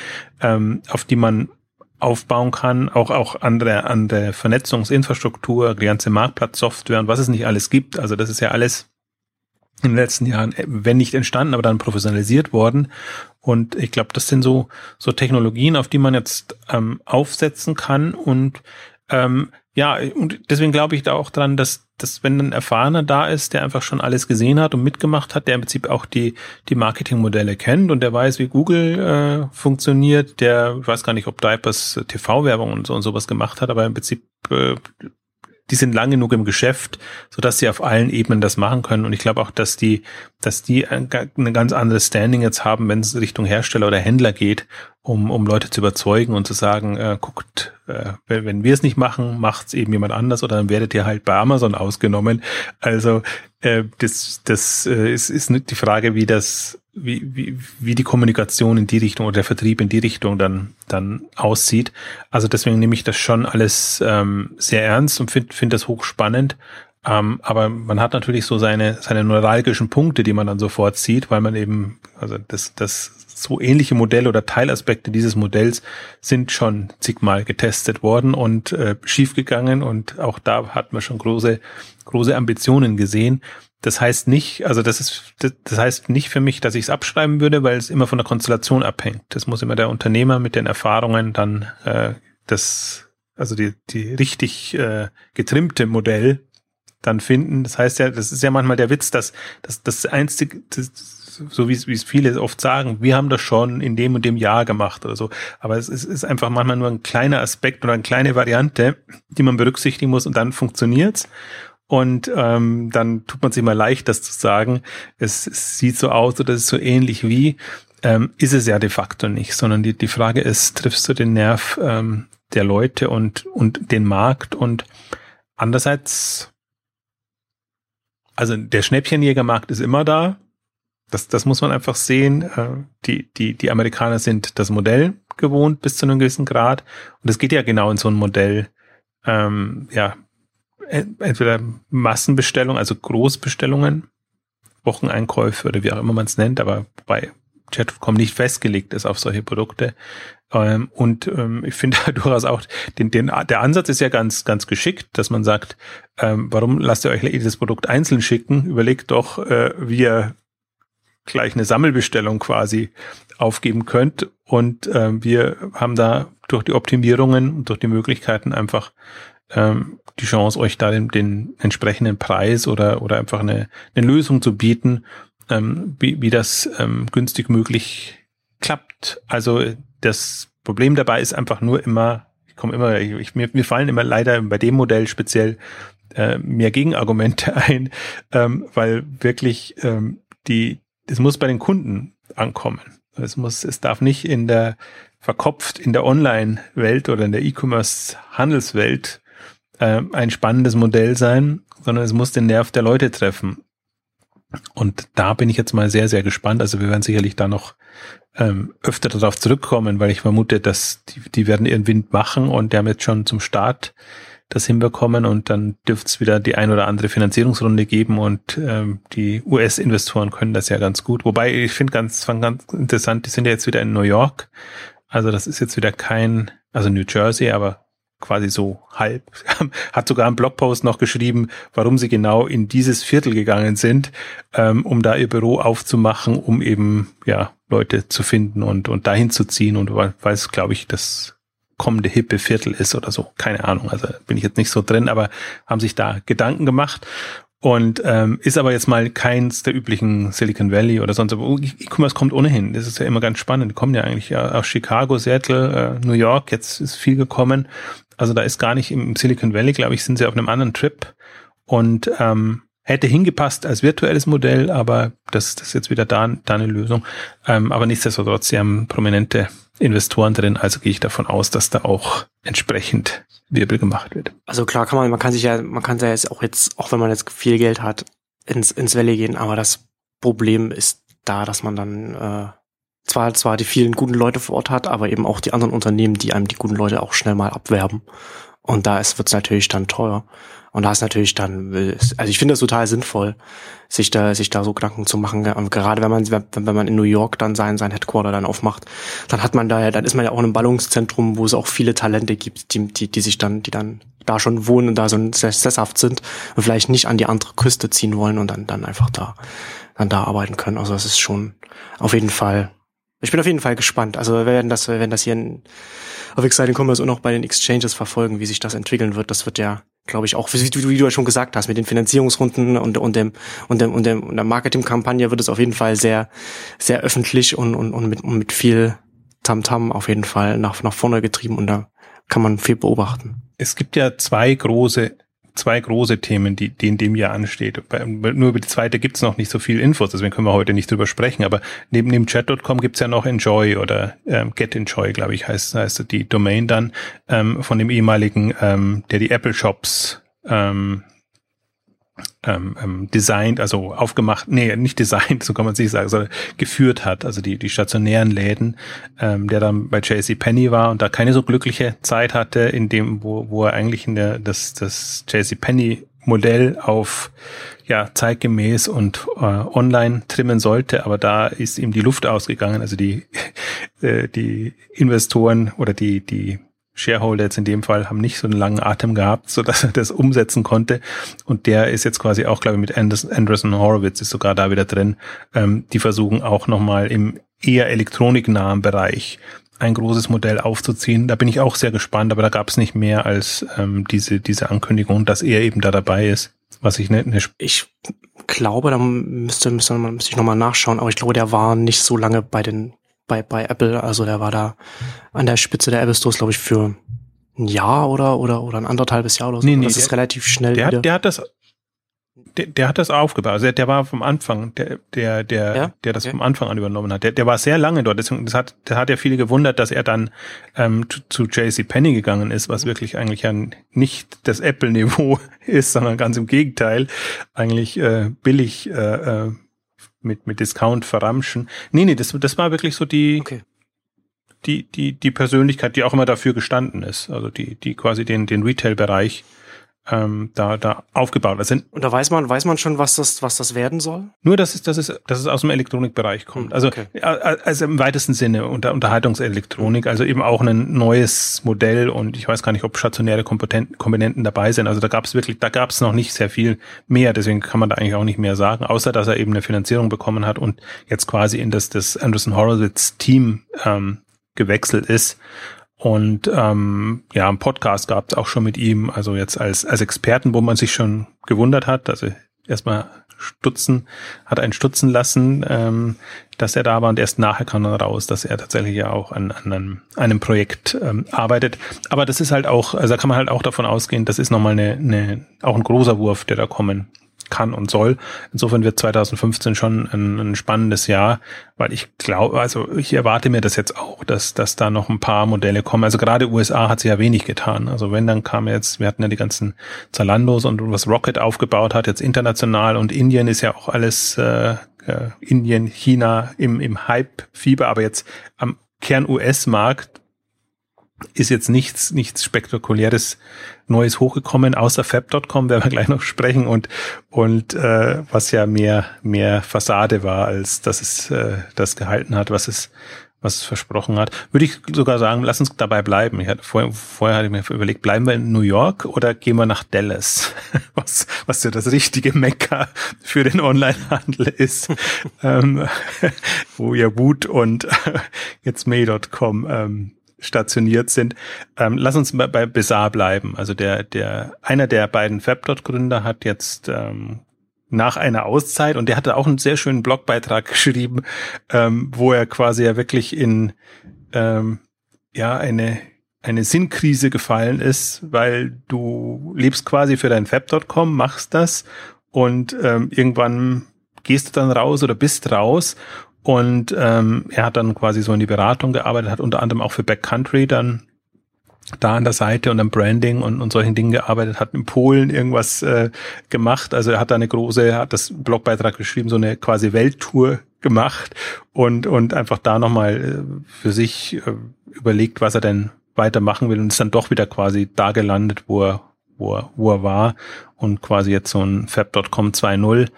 ähm, auf die man aufbauen kann, auch, auch andere, andere Vernetzungsinfrastruktur, die ganze Marktplatzsoftware und was es nicht alles gibt. Also das ist ja alles in den letzten Jahren, wenn nicht entstanden, aber dann professionalisiert worden. Und ich glaube, das sind so, so Technologien, auf die man jetzt ähm, aufsetzen kann und ähm, ja, und deswegen glaube ich da auch dran, dass, dass wenn ein Erfahrener da ist, der einfach schon alles gesehen hat und mitgemacht hat, der im Prinzip auch die, die Marketingmodelle kennt und der weiß, wie Google äh, funktioniert, der ich weiß gar nicht, ob Diapers TV-Werbung und so und sowas gemacht hat, aber im Prinzip äh, die sind lang genug im Geschäft, so dass sie auf allen Ebenen das machen können. Und ich glaube auch, dass die, dass die ein, ein ganz anderes Standing jetzt haben, wenn es Richtung Hersteller oder Händler geht, um, um Leute zu überzeugen und zu sagen, äh, guckt, äh, wenn, wenn wir es nicht machen, macht es eben jemand anders oder dann werdet ihr halt bei Amazon ausgenommen. Also äh, das, das äh, ist, ist die Frage, wie das wie, wie, wie die Kommunikation in die Richtung oder der Vertrieb in die Richtung dann, dann aussieht. Also deswegen nehme ich das schon alles ähm, sehr ernst und finde find das hochspannend. Ähm, aber man hat natürlich so seine, seine neuralgischen Punkte, die man dann sofort sieht, weil man eben, also das, das so ähnliche Modelle oder Teilaspekte dieses Modells sind schon zigmal getestet worden und äh, schiefgegangen und auch da hat man schon große, große Ambitionen gesehen. Das heißt nicht, also das ist, das, heißt nicht für mich, dass ich es abschreiben würde, weil es immer von der Konstellation abhängt. Das muss immer der Unternehmer mit den Erfahrungen dann äh, das, also die, die richtig äh, getrimmte Modell dann finden. Das heißt ja, das ist ja manchmal der Witz, dass, dass das einzige, das, so wie es, wie es viele oft sagen, wir haben das schon in dem und dem Jahr gemacht oder so. Aber es ist, ist einfach manchmal nur ein kleiner Aspekt oder eine kleine Variante, die man berücksichtigen muss und dann funktioniert's. Und ähm, dann tut man sich mal leicht, das zu sagen. Es, sieht so aus oder es ist so ähnlich wie. Ähm, ist es ja de facto nicht, sondern die, die Frage ist, triffst du den Nerv ähm, der Leute und, und den Markt und andererseits, also der Schnäppchenjägermarkt ist immer da. Das, das muss man einfach sehen. Äh, die, die, die Amerikaner sind das Modell gewohnt bis zu einem gewissen Grad. Und es geht ja genau in so ein Modell, ähm, ja, entweder Massenbestellung, also Großbestellungen, Wocheneinkäufe oder wie auch immer man es nennt, aber bei Chat.com nicht festgelegt ist auf solche Produkte. Ähm, und ähm, ich finde durchaus auch, den, den, der Ansatz ist ja ganz, ganz geschickt, dass man sagt, ähm, warum lasst ihr euch jedes Produkt einzeln schicken? Überlegt doch, äh, wie ihr gleich eine Sammelbestellung quasi aufgeben könnt. Und ähm, wir haben da durch die Optimierungen und durch die Möglichkeiten einfach ähm, die Chance, euch da den, den entsprechenden Preis oder, oder einfach eine, eine Lösung zu bieten, ähm, wie, wie das ähm, günstig möglich klappt. Also das Problem dabei ist einfach nur immer, ich komme immer, ich, mir, mir fallen immer leider bei dem Modell speziell äh, mehr Gegenargumente ein, ähm, weil wirklich ähm, die, es muss bei den Kunden ankommen. Es muss, es darf nicht in der verkopft in der Online-Welt oder in der E-Commerce-Handelswelt äh, ein spannendes Modell sein, sondern es muss den Nerv der Leute treffen. Und da bin ich jetzt mal sehr, sehr gespannt. Also wir werden sicherlich da noch ähm, öfter darauf zurückkommen, weil ich vermute, dass die, die werden ihren Wind machen und die haben jetzt schon zum Start das hinbekommen und dann dürfte es wieder die ein oder andere Finanzierungsrunde geben und ähm, die US-Investoren können das ja ganz gut. Wobei ich finde ganz, ganz interessant, die sind ja jetzt wieder in New York. Also das ist jetzt wieder kein, also New Jersey, aber quasi so halb, hat sogar einen Blogpost noch geschrieben, warum sie genau in dieses Viertel gegangen sind, ähm, um da ihr Büro aufzumachen, um eben ja Leute zu finden und und dahin zu ziehen und weil, es glaube ich das kommende hippe Viertel ist oder so, keine Ahnung, also bin ich jetzt nicht so drin, aber haben sich da Gedanken gemacht und ähm, ist aber jetzt mal keins der üblichen Silicon Valley oder sonst. Aber E-Commerce kommt ohnehin. Das ist ja immer ganz spannend. Die kommen ja eigentlich aus Chicago, Seattle, äh, New York. Jetzt ist viel gekommen. Also da ist gar nicht im Silicon Valley, glaube ich, sind sie auf einem anderen Trip und ähm, hätte hingepasst als virtuelles Modell, aber das, das ist jetzt wieder da, da eine Lösung. Ähm, aber nichtsdestotrotz, sie haben prominente Investoren drin, also gehe ich davon aus, dass da auch entsprechend Wirbel gemacht wird. Also klar kann man, man kann sich ja, man kann ja jetzt auch jetzt, auch wenn man jetzt viel Geld hat, ins, ins Valley gehen, aber das Problem ist da, dass man dann äh, zwar, zwar die vielen guten Leute vor Ort hat, aber eben auch die anderen Unternehmen, die einem die guten Leute auch schnell mal abwerben. Und da ist, wird's natürlich dann teuer. Und da ist natürlich dann, also ich finde das total sinnvoll, sich da, sich da so Gedanken zu machen. Gerade wenn man, wenn man in New York dann sein, sein Headquarter dann aufmacht, dann hat man da ja, dann ist man ja auch in einem Ballungszentrum, wo es auch viele Talente gibt, die, die, die sich dann, die dann da schon wohnen und da so sesshaft sind und vielleicht nicht an die andere Küste ziehen wollen und dann, dann einfach da, dann da arbeiten können. Also das ist schon auf jeden Fall ich bin auf jeden Fall gespannt. Also wir werden das, wir werden das hier in, auf Exciting Commerce und auch bei den Exchanges verfolgen, wie sich das entwickeln wird. Das wird ja, glaube ich, auch, wie, wie, wie, du ja schon gesagt hast, mit den Finanzierungsrunden und, und dem, und dem, und dem, und der Marketingkampagne wird es auf jeden Fall sehr, sehr öffentlich und, und, und mit, und mit viel Tamtam -Tam auf jeden Fall nach, nach vorne getrieben und da kann man viel beobachten. Es gibt ja zwei große zwei große Themen, die, die in dem Jahr ansteht. Nur über die zweite gibt's noch nicht so viel Infos, deswegen können wir heute nicht drüber sprechen. Aber neben dem Chat.com gibt's ja noch Enjoy oder ähm, Get Enjoy, glaube ich, heißt, heißt die Domain dann ähm, von dem ehemaligen, ähm, der die Apple Shops ähm, ähm, ähm, designt, also aufgemacht, nee, nicht designt, so kann man es nicht sagen, sondern geführt hat, also die, die stationären Läden, ähm, der dann bei JC Penny war und da keine so glückliche Zeit hatte, in dem, wo, wo er eigentlich in der, das, das JC Penny Modell auf ja zeitgemäß und äh, online trimmen sollte, aber da ist ihm die Luft ausgegangen. Also die äh, die Investoren oder die die Shareholder jetzt in dem Fall haben nicht so einen langen Atem gehabt, so dass er das umsetzen konnte. Und der ist jetzt quasi auch, glaube ich, mit Anderson, Anderson Horowitz ist sogar da wieder drin. Ähm, die versuchen auch nochmal im eher elektroniknahen Bereich ein großes Modell aufzuziehen. Da bin ich auch sehr gespannt, aber da gab es nicht mehr als ähm, diese, diese Ankündigung, dass er eben da dabei ist. Was ich nicht. Ne, ich glaube, da müsste, müsste, müsste ich nochmal nachschauen, aber ich glaube, der war nicht so lange bei den bei, bei Apple. Also der war da an der Spitze der Apple Stores, glaube ich, für ein Jahr oder, oder, oder ein anderthalbes Jahr oder so. Nee, nee, das der, ist relativ schnell der wieder. Hat, der hat das, der, der hat das aufgebaut. Also der, der war vom Anfang, der, der, der, ja? der das okay. vom Anfang an übernommen hat. Der, der war sehr lange dort. Deswegen, das hat, das hat ja viele gewundert, dass er dann ähm, zu JC Penny gegangen ist, was wirklich eigentlich ja nicht das Apple-Niveau ist, sondern ganz im Gegenteil, eigentlich äh, billig äh, äh, mit, mit Discount verramschen. Nee, nee, das, das war wirklich so die, okay. die, die, die Persönlichkeit, die auch immer dafür gestanden ist. Also die, die quasi den, den Retail-Bereich ähm, da, da aufgebaut. Also, und da weiß man, weiß man schon, was das, was das werden soll? Nur, dass es, dass es, dass es aus dem Elektronikbereich kommt. Hm, also, okay. also im weitesten Sinne unter Unterhaltungselektronik, also eben auch ein neues Modell und ich weiß gar nicht, ob stationäre Komponenten dabei sind. Also da gab es wirklich, da gab es noch nicht sehr viel mehr, deswegen kann man da eigentlich auch nicht mehr sagen, außer dass er eben eine Finanzierung bekommen hat und jetzt quasi in das, das Anderson Horowitz Team ähm, gewechselt ist und ähm, ja, ein Podcast gab es auch schon mit ihm, also jetzt als, als Experten, wo man sich schon gewundert hat. Also erstmal stutzen, hat einen stutzen lassen, ähm, dass er da war und erst nachher kam dann raus, dass er tatsächlich ja auch an, an einem, einem Projekt ähm, arbeitet. Aber das ist halt auch, also da kann man halt auch davon ausgehen, das ist nochmal eine, eine, auch ein großer Wurf, der da kommen kann und soll. Insofern wird 2015 schon ein, ein spannendes Jahr, weil ich glaube, also ich erwarte mir das jetzt auch, dass, dass da noch ein paar Modelle kommen. Also gerade USA hat sich ja wenig getan. Also wenn, dann kam jetzt, wir hatten ja die ganzen Zalandos und was Rocket aufgebaut hat, jetzt international und Indien ist ja auch alles äh, äh Indien, China im, im Hype-Fieber, aber jetzt am Kern-US-Markt ist jetzt nichts, nichts spektakuläres Neues hochgekommen, außer Fab.com, werden wir gleich noch sprechen und, und äh, was ja mehr, mehr Fassade war, als dass es äh, das gehalten hat, was es, was es versprochen hat. Würde ich sogar sagen, lass uns dabei bleiben. Ich hatte vorher, vorher hatte ich mir überlegt, bleiben wir in New York oder gehen wir nach Dallas? Was, was ja das richtige Mekka für den Onlinehandel ist, ähm, wo ja Wut und jetzt May.com ähm, stationiert sind. Ähm, lass uns bei, bei Bizarre bleiben. Also der, der, einer der beiden Fabdot-Gründer hat jetzt ähm, nach einer Auszeit und der hatte auch einen sehr schönen Blogbeitrag geschrieben, ähm, wo er quasi ja wirklich in ähm, ja eine eine Sinnkrise gefallen ist, weil du lebst quasi für dein Fab.com, machst das und ähm, irgendwann gehst du dann raus oder bist raus und ähm, er hat dann quasi so in die Beratung gearbeitet, hat unter anderem auch für Backcountry dann da an der Seite und am Branding und, und solchen Dingen gearbeitet, hat in Polen irgendwas äh, gemacht. Also er hat da eine große, hat das Blogbeitrag geschrieben, so eine quasi Welttour gemacht und, und einfach da nochmal äh, für sich äh, überlegt, was er denn weitermachen will und ist dann doch wieder quasi da gelandet, wo er, wo er, wo er war und quasi jetzt so ein Fab.com 2.0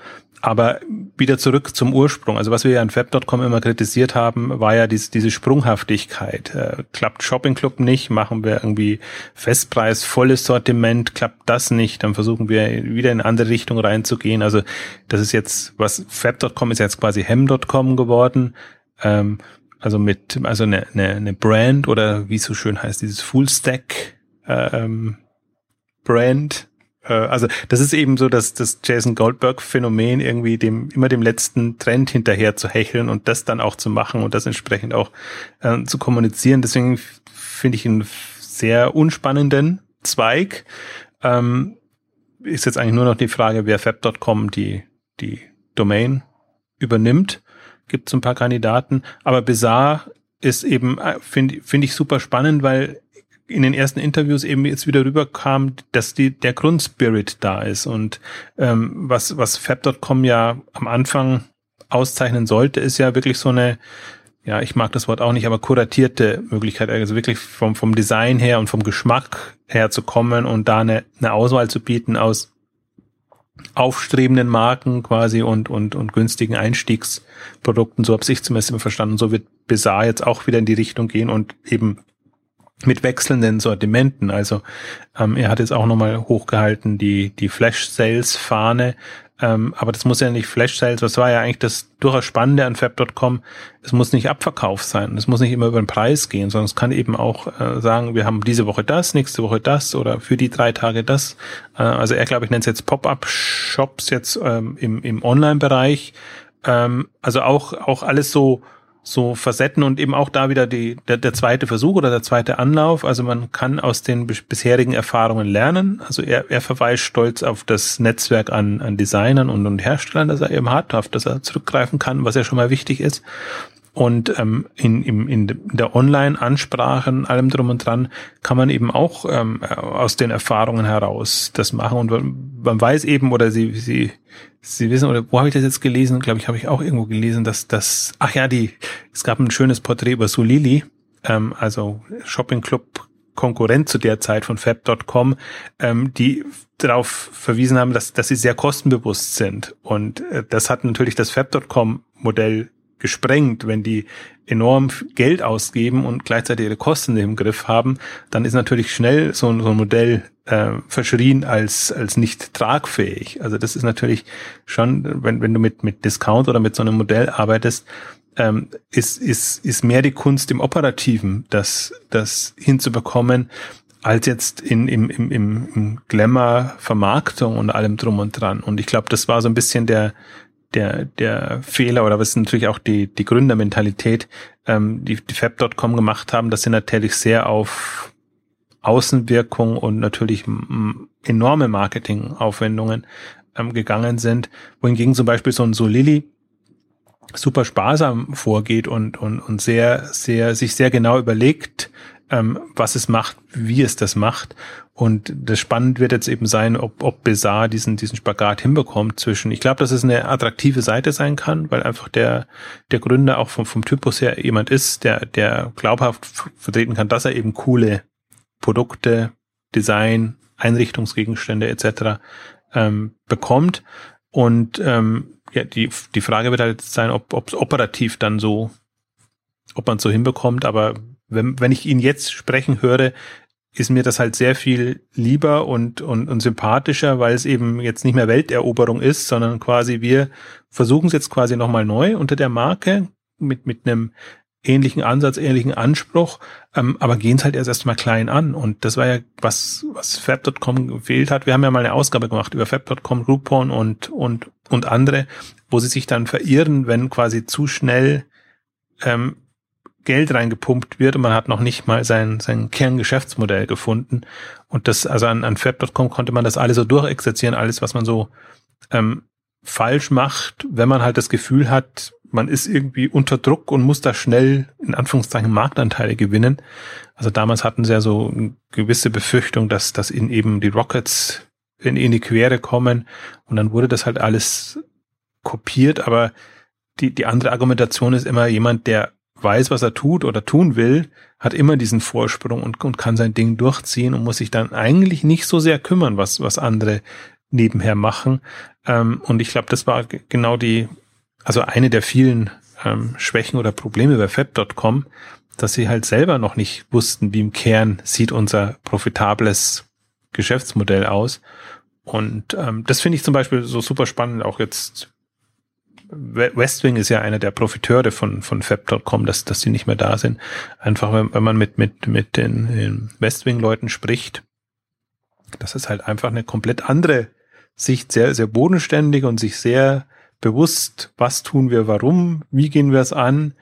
aber wieder zurück zum Ursprung. Also was wir ja in Fab.com immer kritisiert haben, war ja diese, diese Sprunghaftigkeit. Äh, klappt Shopping Club nicht, machen wir irgendwie Festpreis, volles Sortiment, klappt das nicht, dann versuchen wir wieder in andere Richtung reinzugehen. Also das ist jetzt, was Fab.com ist jetzt quasi Hem.com geworden. Ähm, also mit, also eine, eine, eine Brand oder wie es so schön heißt, dieses Full Stack ähm, Brand äh, also das ist eben so, dass das Jason Goldberg-Phänomen irgendwie dem immer dem letzten Trend hinterher zu hecheln und das dann auch zu machen und das entsprechend auch äh, zu kommunizieren. Deswegen finde ich einen sehr unspannenden Zweig. Ähm, ist jetzt eigentlich nur noch die Frage, wer Fab.com die die Domain übernimmt. Gibt es ein paar Kandidaten, aber Bizarre ist eben äh, finde finde ich super spannend, weil in den ersten Interviews eben jetzt wieder rüberkam, dass die, der Grundspirit da ist. Und ähm, was, was Fab.com ja am Anfang auszeichnen sollte, ist ja wirklich so eine, ja, ich mag das Wort auch nicht, aber kuratierte Möglichkeit, also wirklich vom, vom Design her und vom Geschmack her zu kommen und da eine, eine Auswahl zu bieten aus aufstrebenden Marken quasi und, und, und günstigen Einstiegsprodukten. So habe ich zumindest immer verstanden. So wird Bizarre jetzt auch wieder in die Richtung gehen und eben mit wechselnden Sortimenten. Also ähm, er hat jetzt auch nochmal hochgehalten die, die Flash-Sales-Fahne, ähm, aber das muss ja nicht Flash Sales, was war ja eigentlich das durchaus Spannende an Fab.com. Es muss nicht Abverkauf sein. Es muss nicht immer über den Preis gehen, sondern es kann eben auch äh, sagen, wir haben diese Woche das, nächste Woche das oder für die drei Tage das. Äh, also er, glaube ich, nennt es jetzt Pop-up-Shops jetzt ähm, im, im Online-Bereich. Ähm, also auch, auch alles so so Facetten und eben auch da wieder die, der, der zweite Versuch oder der zweite Anlauf. Also man kann aus den bisherigen Erfahrungen lernen. Also er, er verweist stolz auf das Netzwerk an, an Designern und, und Herstellern, das er eben hat, auf das er zurückgreifen kann, was ja schon mal wichtig ist. Und ähm, in, in, in der Online-Ansprache, allem drum und dran, kann man eben auch ähm, aus den Erfahrungen heraus das machen. Und man weiß eben, oder sie, sie, sie wissen, oder wo habe ich das jetzt gelesen? Glaube ich, habe ich auch irgendwo gelesen, dass das, ach ja, die, es gab ein schönes Porträt über Sulili, ähm, also Shopping Club Konkurrent zu der Zeit von Fab.com, ähm, die darauf verwiesen haben, dass, dass sie sehr kostenbewusst sind. Und äh, das hat natürlich das Fab.com Modell gesprengt. Wenn die enorm Geld ausgeben und gleichzeitig ihre Kosten im Griff haben, dann ist natürlich schnell so, so ein Modell äh, verschrien als, als nicht tragfähig. Also das ist natürlich schon, wenn, wenn du mit, mit Discount oder mit so einem Modell arbeitest, ähm, ist, ist, ist mehr die Kunst im Operativen, das, das hinzubekommen, als jetzt in, im, im, im Glamour Vermarktung und allem drum und dran. Und ich glaube, das war so ein bisschen der, der, der Fehler oder was ist natürlich auch die, die Gründermentalität, ähm, die, die Fab.com gemacht haben, dass sie natürlich sehr auf Außenwirkung und natürlich enorme Marketingaufwendungen ähm, gegangen sind, wohingegen zum Beispiel so ein Solili super sparsam vorgeht und, und, und sehr, sehr, sich sehr genau überlegt, ähm, was es macht, wie es das macht. Und das spannend wird jetzt eben sein, ob, ob Bizarre diesen, diesen Spagat hinbekommt zwischen, ich glaube, dass es eine attraktive Seite sein kann, weil einfach der, der Gründer auch vom, vom Typus her jemand ist, der, der glaubhaft vertreten kann, dass er eben coole Produkte, Design, Einrichtungsgegenstände etc. Ähm, bekommt. Und ähm, ja, die, die Frage wird halt sein, ob es operativ dann so, ob man es so hinbekommt, aber wenn, wenn ich ihn jetzt sprechen höre, ist mir das halt sehr viel lieber und, und, und sympathischer, weil es eben jetzt nicht mehr Welteroberung ist, sondern quasi wir versuchen es jetzt quasi nochmal neu unter der Marke mit, mit einem ähnlichen Ansatz, ähnlichen Anspruch, ähm, aber gehen es halt erst erstmal klein an. Und das war ja was, was Fab.com gefehlt hat. Wir haben ja mal eine Ausgabe gemacht über Fab.com, Groupon und, und, und andere, wo sie sich dann verirren, wenn quasi zu schnell ähm, Geld reingepumpt wird und man hat noch nicht mal sein, sein Kerngeschäftsmodell gefunden. Und das, also an, an Fab.com konnte man das alles so durchexerzieren, alles, was man so ähm, falsch macht, wenn man halt das Gefühl hat, man ist irgendwie unter Druck und muss da schnell in Anführungszeichen Marktanteile gewinnen. Also damals hatten sie ja so eine gewisse Befürchtung, dass, dass ihnen eben die Rockets in, in die Quere kommen und dann wurde das halt alles kopiert, aber die, die andere Argumentation ist immer jemand, der weiß, was er tut oder tun will, hat immer diesen Vorsprung und, und kann sein Ding durchziehen und muss sich dann eigentlich nicht so sehr kümmern, was, was andere nebenher machen. Ähm, und ich glaube, das war genau die, also eine der vielen ähm, Schwächen oder Probleme bei Fab.com, dass sie halt selber noch nicht wussten, wie im Kern sieht unser profitables Geschäftsmodell aus. Und ähm, das finde ich zum Beispiel so super spannend, auch jetzt Westwing ist ja einer der Profiteure von, von Fab.com, dass, dass die nicht mehr da sind. Einfach, wenn, wenn man mit, mit, mit den, den Westwing-Leuten spricht, das ist halt einfach eine komplett andere Sicht, sehr, sehr bodenständig und sich sehr bewusst, was tun wir, warum, wie gehen wir es an,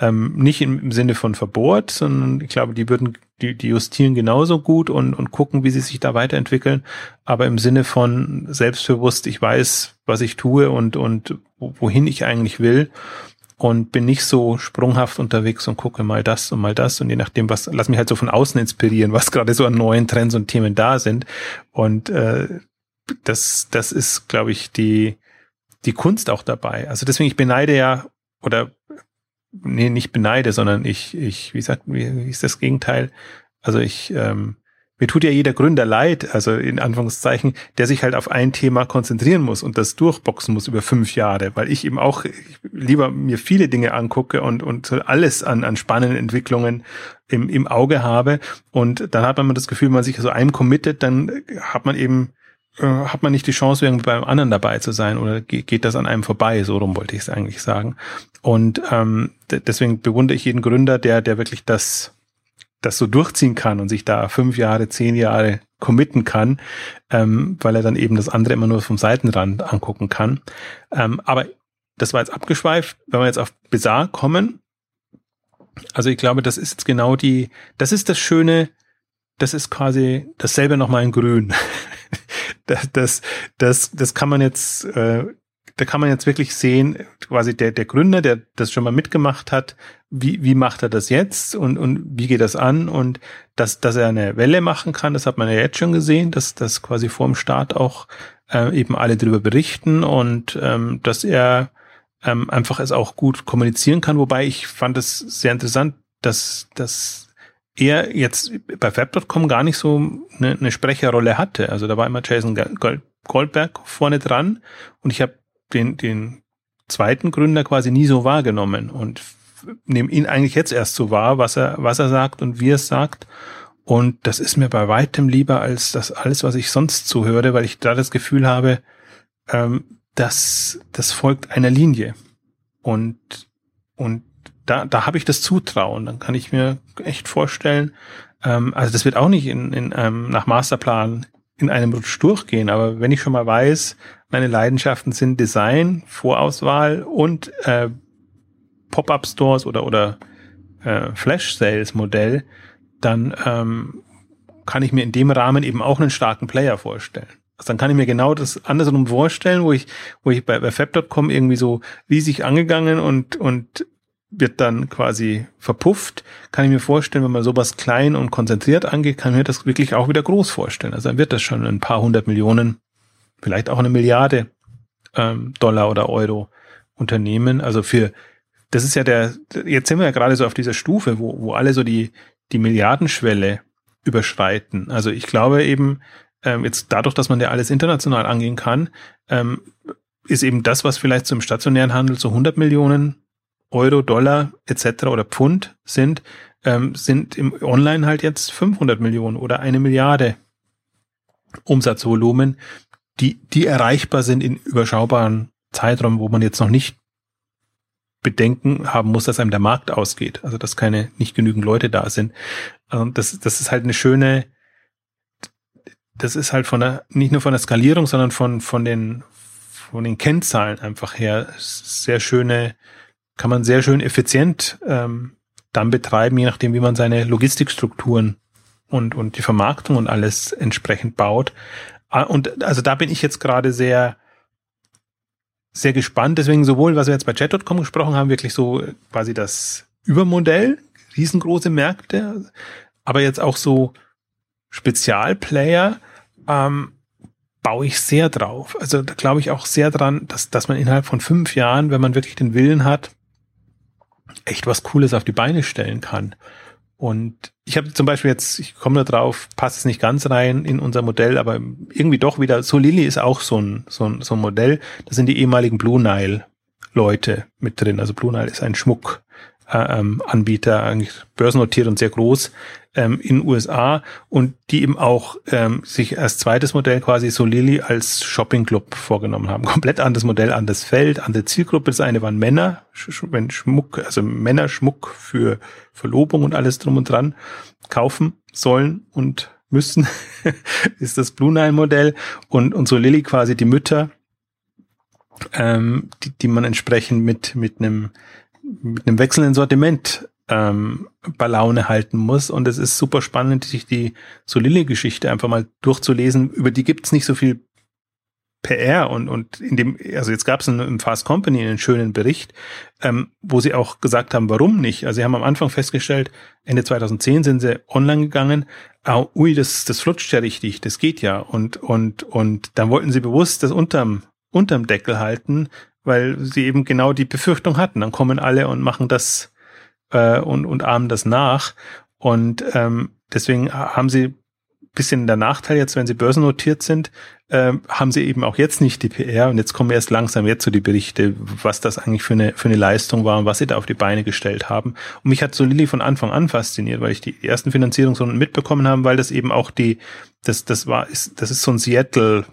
ähm, nicht im, im Sinne von verbohrt, sondern ich glaube, die würden, die, die justieren genauso gut und, und gucken, wie sie sich da weiterentwickeln, aber im Sinne von selbstbewusst, ich weiß, was ich tue und, und wohin ich eigentlich will. und bin nicht so sprunghaft unterwegs und gucke mal das und mal das und je nachdem, was, lass mich halt so von außen inspirieren, was gerade so an neuen Trends und Themen da sind. Und äh, das, das ist, glaube ich, die, die Kunst auch dabei. Also deswegen, ich beneide ja, oder nee, nicht beneide, sondern ich, ich, wie sagt, wie, wie ist das Gegenteil? Also ich, ähm, mir tut ja jeder Gründer leid, also in Anführungszeichen, der sich halt auf ein Thema konzentrieren muss und das durchboxen muss über fünf Jahre, weil ich eben auch lieber mir viele Dinge angucke und, und alles an, an spannenden Entwicklungen im, im Auge habe. Und dann hat man das Gefühl, wenn man sich so einem committet, dann hat man eben äh, hat man nicht die Chance, irgendwie beim anderen dabei zu sein oder geht das an einem vorbei? So rum wollte ich es eigentlich sagen. Und ähm, deswegen bewundere ich jeden Gründer, der, der wirklich das das so durchziehen kann und sich da fünf Jahre, zehn Jahre committen kann, ähm, weil er dann eben das andere immer nur vom Seitenrand angucken kann. Ähm, aber das war jetzt abgeschweift. Wenn wir jetzt auf Bizarre kommen, also ich glaube, das ist jetzt genau die, das ist das Schöne, das ist quasi dasselbe nochmal in Grün. das, das, das, das kann man jetzt äh, da kann man jetzt wirklich sehen, quasi der, der Gründer, der das schon mal mitgemacht hat, wie, wie macht er das jetzt und, und wie geht das an und dass, dass er eine Welle machen kann, das hat man ja jetzt schon gesehen, dass, dass quasi vorm Start auch äh, eben alle darüber berichten und ähm, dass er ähm, einfach es auch gut kommunizieren kann, wobei ich fand es sehr interessant, dass, dass er jetzt bei Fab.com gar nicht so eine, eine Sprecherrolle hatte. Also da war immer Jason Goldberg vorne dran und ich habe den, den zweiten Gründer quasi nie so wahrgenommen und nehme ihn eigentlich jetzt erst so wahr, was er, was er sagt und wie er es sagt. Und das ist mir bei weitem lieber als das alles, was ich sonst zuhöre, weil ich da das Gefühl habe, ähm, dass das folgt einer Linie. Und, und da, da habe ich das Zutrauen. Dann kann ich mir echt vorstellen, ähm, also das wird auch nicht in, in ähm, nach Masterplan in einem Rutsch durchgehen, aber wenn ich schon mal weiß, meine Leidenschaften sind Design, Vorauswahl und äh, Pop-up-Stores oder oder äh, Flash-Sales-Modell, dann ähm, kann ich mir in dem Rahmen eben auch einen starken Player vorstellen. Also dann kann ich mir genau das andersrum vorstellen, wo ich, wo ich bei, bei Fab.com irgendwie so riesig angegangen und, und wird dann quasi verpufft, kann ich mir vorstellen, wenn man sowas klein und konzentriert angeht, kann ich mir das wirklich auch wieder groß vorstellen. Also dann wird das schon ein paar hundert Millionen, vielleicht auch eine Milliarde ähm, Dollar oder Euro Unternehmen. Also für, das ist ja der, jetzt sind wir ja gerade so auf dieser Stufe, wo, wo alle so die, die Milliardenschwelle überschreiten. Also ich glaube eben, ähm, jetzt dadurch, dass man ja alles international angehen kann, ähm, ist eben das, was vielleicht zum stationären Handel so 100 Millionen Euro, Dollar etc. oder Pfund sind, ähm, sind im Online halt jetzt 500 Millionen oder eine Milliarde Umsatzvolumen, die, die erreichbar sind in überschaubaren Zeitraum, wo man jetzt noch nicht Bedenken haben muss, dass einem der Markt ausgeht. Also, dass keine, nicht genügend Leute da sind. Also das, das ist halt eine schöne, das ist halt von der, nicht nur von der Skalierung, sondern von, von den, von den Kennzahlen einfach her sehr schöne kann man sehr schön effizient ähm, dann betreiben, je nachdem, wie man seine Logistikstrukturen und, und die Vermarktung und alles entsprechend baut. Ah, und also da bin ich jetzt gerade sehr, sehr gespannt. Deswegen sowohl, was wir jetzt bei Chat.com gesprochen haben, wirklich so quasi das Übermodell, riesengroße Märkte, aber jetzt auch so Spezialplayer, ähm, baue ich sehr drauf. Also da glaube ich auch sehr dran, dass, dass man innerhalb von fünf Jahren, wenn man wirklich den Willen hat, echt was Cooles auf die Beine stellen kann. Und ich habe zum Beispiel jetzt, ich komme da drauf, passt es nicht ganz rein in unser Modell, aber irgendwie doch wieder, so Lilly ist auch so ein, so ein, so ein Modell. Da sind die ehemaligen Blue Nile Leute mit drin. Also Blue Nile ist ein Schmuck, äh, ähm, Anbieter, eigentlich börsennotiert und sehr groß ähm, in USA und die eben auch ähm, sich als zweites Modell quasi so Lilly als Shopping Club vorgenommen haben. Komplett anderes Modell, anderes Feld, andere Zielgruppe. Das eine waren Männer, wenn Schmuck, also Männerschmuck für Verlobung und alles drum und dran kaufen sollen und müssen, ist das Blue Nile Modell und, und so Lilly quasi die Mütter, ähm, die, die man entsprechend mit, mit einem mit einem wechselnden Sortiment ähm, bei Laune halten muss. Und es ist super spannend, sich die Solille-Geschichte einfach mal durchzulesen. Über die gibt's nicht so viel PR und, und in dem, also jetzt gab es im Fast Company einen schönen Bericht, ähm, wo sie auch gesagt haben, warum nicht. Also sie haben am Anfang festgestellt, Ende 2010 sind sie online gegangen, ah, ui, das, das flutscht ja richtig, das geht ja. Und, und, und dann wollten sie bewusst das unterm, unterm Deckel halten, weil sie eben genau die Befürchtung hatten. Dann kommen alle und machen das äh, und, und ahmen das nach. Und ähm, deswegen haben sie bisschen der Nachteil jetzt, wenn sie börsennotiert sind, äh, haben sie eben auch jetzt nicht die PR und jetzt kommen erst langsam jetzt so die Berichte, was das eigentlich für eine, für eine Leistung war und was sie da auf die Beine gestellt haben. Und mich hat so Lilly von Anfang an fasziniert, weil ich die ersten Finanzierungsrunden mitbekommen habe, weil das eben auch die, das, das war, ist, das ist so ein Seattle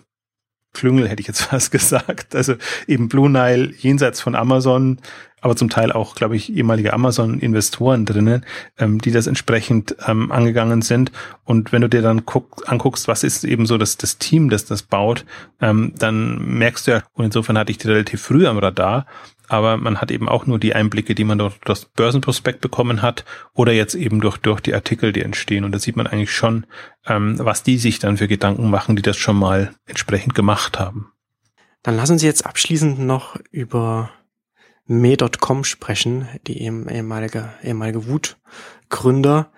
Klüngel, hätte ich jetzt fast gesagt. Also eben Blue Nile jenseits von Amazon, aber zum Teil auch, glaube ich, ehemalige Amazon-Investoren drinnen, ähm, die das entsprechend ähm, angegangen sind. Und wenn du dir dann guck, anguckst, was ist eben so das, das Team, das das baut, ähm, dann merkst du ja, und insofern hatte ich die relativ früh am Radar, aber man hat eben auch nur die Einblicke, die man durch das Börsenprospekt bekommen hat oder jetzt eben durch, durch die Artikel, die entstehen. Und da sieht man eigentlich schon, ähm, was die sich dann für Gedanken machen, die das schon mal entsprechend gemacht haben. Dann lassen Sie jetzt abschließend noch über me.com sprechen, die ehemalige, ehemalige Wut-Gründer.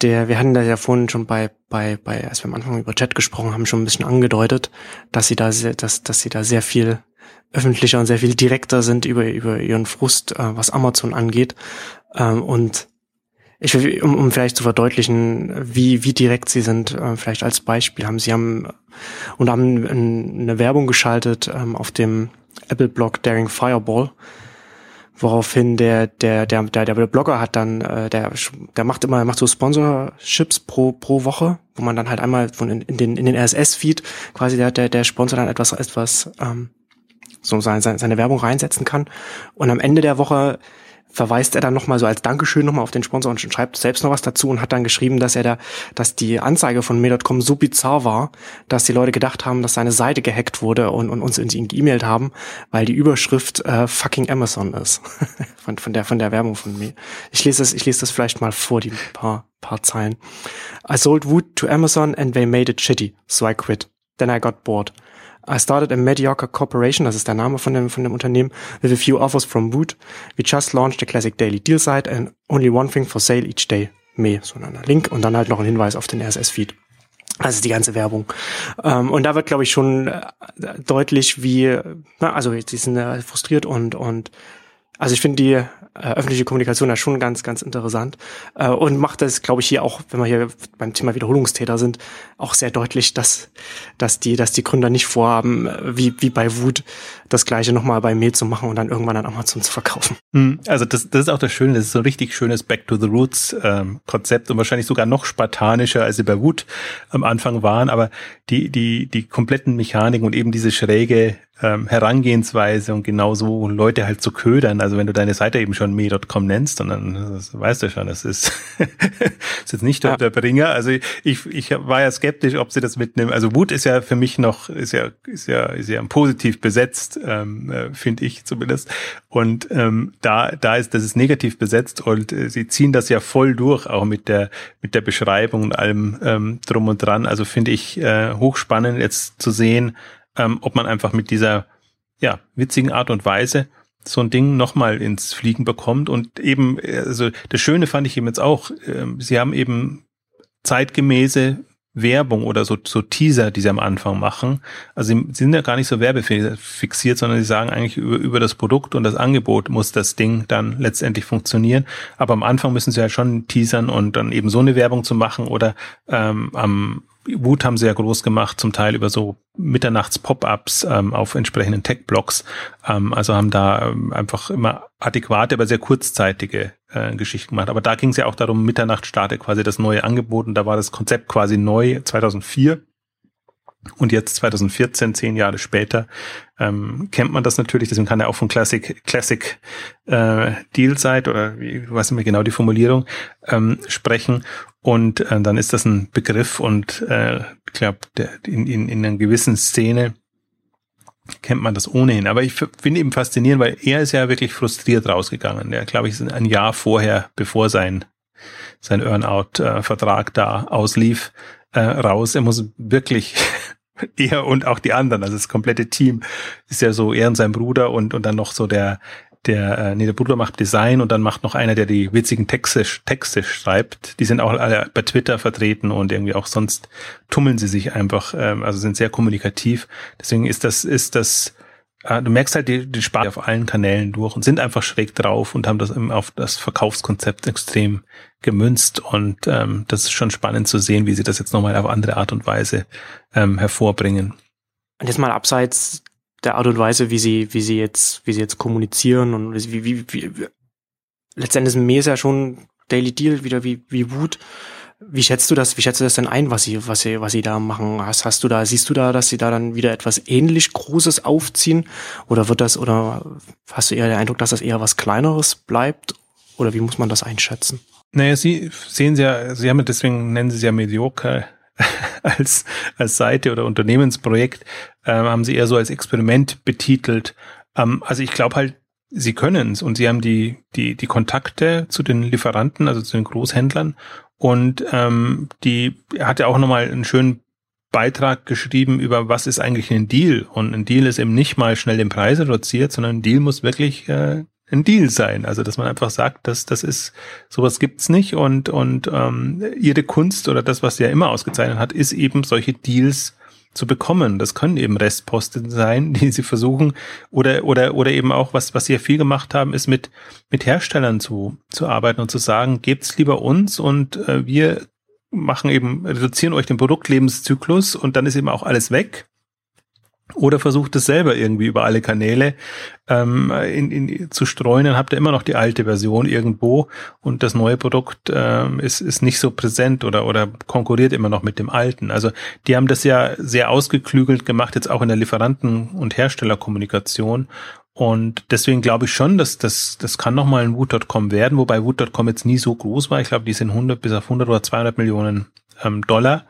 Der, wir hatten da ja vorhin schon bei, bei, bei, als wir am Anfang über Chat gesprochen haben, schon ein bisschen angedeutet, dass sie da sehr, dass, dass sie da sehr viel öffentlicher und sehr viel direkter sind über, über ihren Frust, äh, was Amazon angeht. Ähm, und ich will, um, um vielleicht zu verdeutlichen, wie, wie direkt sie sind, äh, vielleicht als Beispiel haben sie haben und haben eine Werbung geschaltet ähm, auf dem Apple-Blog Daring Fireball, woraufhin der der der der der Blogger hat dann äh, der der macht immer macht so Sponsorships pro pro Woche, wo man dann halt einmal von in, in den in den RSS Feed quasi der der der Sponsor dann etwas etwas ähm, so seine, seine Werbung reinsetzen kann und am Ende der Woche verweist er dann nochmal so als Dankeschön nochmal auf den Sponsor und schreibt selbst noch was dazu und hat dann geschrieben, dass er da, dass die Anzeige von me.com so bizarr war, dass die Leute gedacht haben, dass seine Seite gehackt wurde und, und uns in ihn geemailt haben, weil die Überschrift äh, fucking Amazon ist. von, von der, von der Werbung von mir. Ich lese das, ich lese das vielleicht mal vor, die paar, paar Zeilen. I sold wood to Amazon and they made it shitty, so I quit. Then I got bored. I started a mediocre corporation, das ist der Name von dem, von dem Unternehmen, with a few offers from Woot. We just launched a classic daily deal site and only one thing for sale each day. Me, so ein Link und dann halt noch ein Hinweis auf den RSS-Feed. Also die ganze Werbung. Ähm, und da wird, glaube ich, schon äh, deutlich, wie, na, also die sind äh, frustriert und, und also ich finde die äh, öffentliche Kommunikation ja schon ganz, ganz interessant. Äh, und macht das, glaube ich, hier auch, wenn wir hier beim Thema Wiederholungstäter sind, auch sehr deutlich, dass, dass die, dass die Gründer nicht vorhaben, äh, wie, wie bei Wut, das gleiche nochmal bei Mail zu machen und dann irgendwann an Amazon zu verkaufen. Hm, also das, das ist auch das Schöne, das ist so ein richtig schönes Back to the Roots ähm, Konzept und wahrscheinlich sogar noch spartanischer, als sie bei Wut am Anfang waren, aber die, die, die kompletten Mechaniken und eben diese schräge ähm, Herangehensweise und genauso Leute halt zu ködern. Also wenn du deine Seite eben schon me.com nennst, und dann das weißt du schon, das ist, ist jetzt nicht ja. der Bringer. Also ich, ich war ja skeptisch, ob sie das mitnehmen. Also Wut ist ja für mich noch, ist ja, ist ja, ist ja positiv besetzt, ähm, äh, finde ich zumindest. Und ähm, da, da ist, das ist negativ besetzt und äh, sie ziehen das ja voll durch, auch mit der, mit der Beschreibung und allem ähm, drum und dran. Also finde ich äh, hochspannend jetzt zu sehen, ähm, ob man einfach mit dieser ja, witzigen Art und Weise so ein Ding nochmal ins Fliegen bekommt. Und eben, also das Schöne fand ich eben jetzt auch, äh, sie haben eben zeitgemäße Werbung oder so, so Teaser, die sie am Anfang machen. Also sie, sind ja gar nicht so werbefixiert, sondern sie sagen eigentlich über, über das Produkt und das Angebot muss das Ding dann letztendlich funktionieren. Aber am Anfang müssen sie ja halt schon teasern und dann eben so eine Werbung zu machen oder ähm, am Wut haben sie ja groß gemacht, zum Teil über so Mitternachts-Pop-ups ähm, auf entsprechenden Tech-Blogs. Ähm, also haben da ähm, einfach immer adäquate, aber sehr kurzzeitige äh, Geschichten gemacht. Aber da ging es ja auch darum, Mitternacht startet quasi das neue Angebot und da war das Konzept quasi neu 2004. Und jetzt 2014, zehn Jahre später, ähm, kennt man das natürlich. Deswegen kann er auch von Classic Classic äh, Deal Site oder wie weiß nicht mehr genau die Formulierung ähm, sprechen. Und äh, dann ist das ein Begriff und äh, ich glaube, in, in, in einer gewissen Szene kennt man das ohnehin. Aber ich finde eben faszinierend, weil er ist ja wirklich frustriert rausgegangen. Der, glaube ich, ist ein Jahr vorher, bevor sein, sein Earnout-Vertrag da auslief, äh, raus. Er muss wirklich er und auch die anderen, also das komplette Team ist ja so er und sein Bruder und, und dann noch so der, der, äh, nee, der Bruder macht Design und dann macht noch einer, der die witzigen Texte, Texte schreibt. Die sind auch alle bei Twitter vertreten und irgendwie auch sonst tummeln sie sich einfach, ähm, also sind sehr kommunikativ. Deswegen ist das, ist das, äh, du merkst halt die, die Sparte auf allen Kanälen durch und sind einfach schräg drauf und haben das auf das Verkaufskonzept extrem gemünzt und ähm, das ist schon spannend zu sehen, wie sie das jetzt nochmal auf andere Art und Weise ähm, hervorbringen. Und jetzt mal abseits der Art und Weise, wie sie, wie sie jetzt, wie sie jetzt kommunizieren und wie, wie, wie, wie letztendlich mir ist ja schon Daily Deal wieder wie, wie Wut. Wie schätzt du das, wie schätzt du das denn ein, was sie, was sie, was sie da machen? Hast, hast du da, siehst du da, dass sie da dann wieder etwas ähnlich Großes aufziehen? Oder wird das, oder hast du eher den Eindruck, dass das eher was Kleineres bleibt? Oder wie muss man das einschätzen? Naja, sie sehen sie ja, sie haben deswegen nennen sie es ja mediocre als, als Seite oder Unternehmensprojekt, ähm, haben sie eher so als Experiment betitelt. Ähm, also ich glaube halt, sie können es und sie haben die, die, die Kontakte zu den Lieferanten, also zu den Großhändlern und ähm, die hat ja auch nochmal einen schönen Beitrag geschrieben über was ist eigentlich ein Deal und ein Deal ist eben nicht mal schnell den Preis reduziert, sondern ein Deal muss wirklich äh, ein Deal sein. Also dass man einfach sagt, dass das ist sowas gibt's nicht und und ähm, ihre Kunst oder das, was sie ja immer ausgezeichnet hat, ist eben solche Deals zu bekommen. Das können eben Restposten sein, die sie versuchen oder oder oder eben auch was was sie ja viel gemacht haben, ist mit mit Herstellern zu zu arbeiten und zu sagen, gebt's lieber uns und äh, wir machen eben reduzieren euch den Produktlebenszyklus und dann ist eben auch alles weg oder versucht es selber irgendwie über alle Kanäle ähm, in, in, zu streuen, dann habt ihr immer noch die alte Version irgendwo und das neue Produkt ähm, ist, ist nicht so präsent oder, oder konkurriert immer noch mit dem alten. Also die haben das ja sehr ausgeklügelt gemacht, jetzt auch in der Lieferanten- und Herstellerkommunikation. Und deswegen glaube ich schon, dass das, das kann nochmal ein Woot.com werden, wobei Woot.com jetzt nie so groß war. Ich glaube, die sind 100 bis auf 100 oder 200 Millionen ähm, Dollar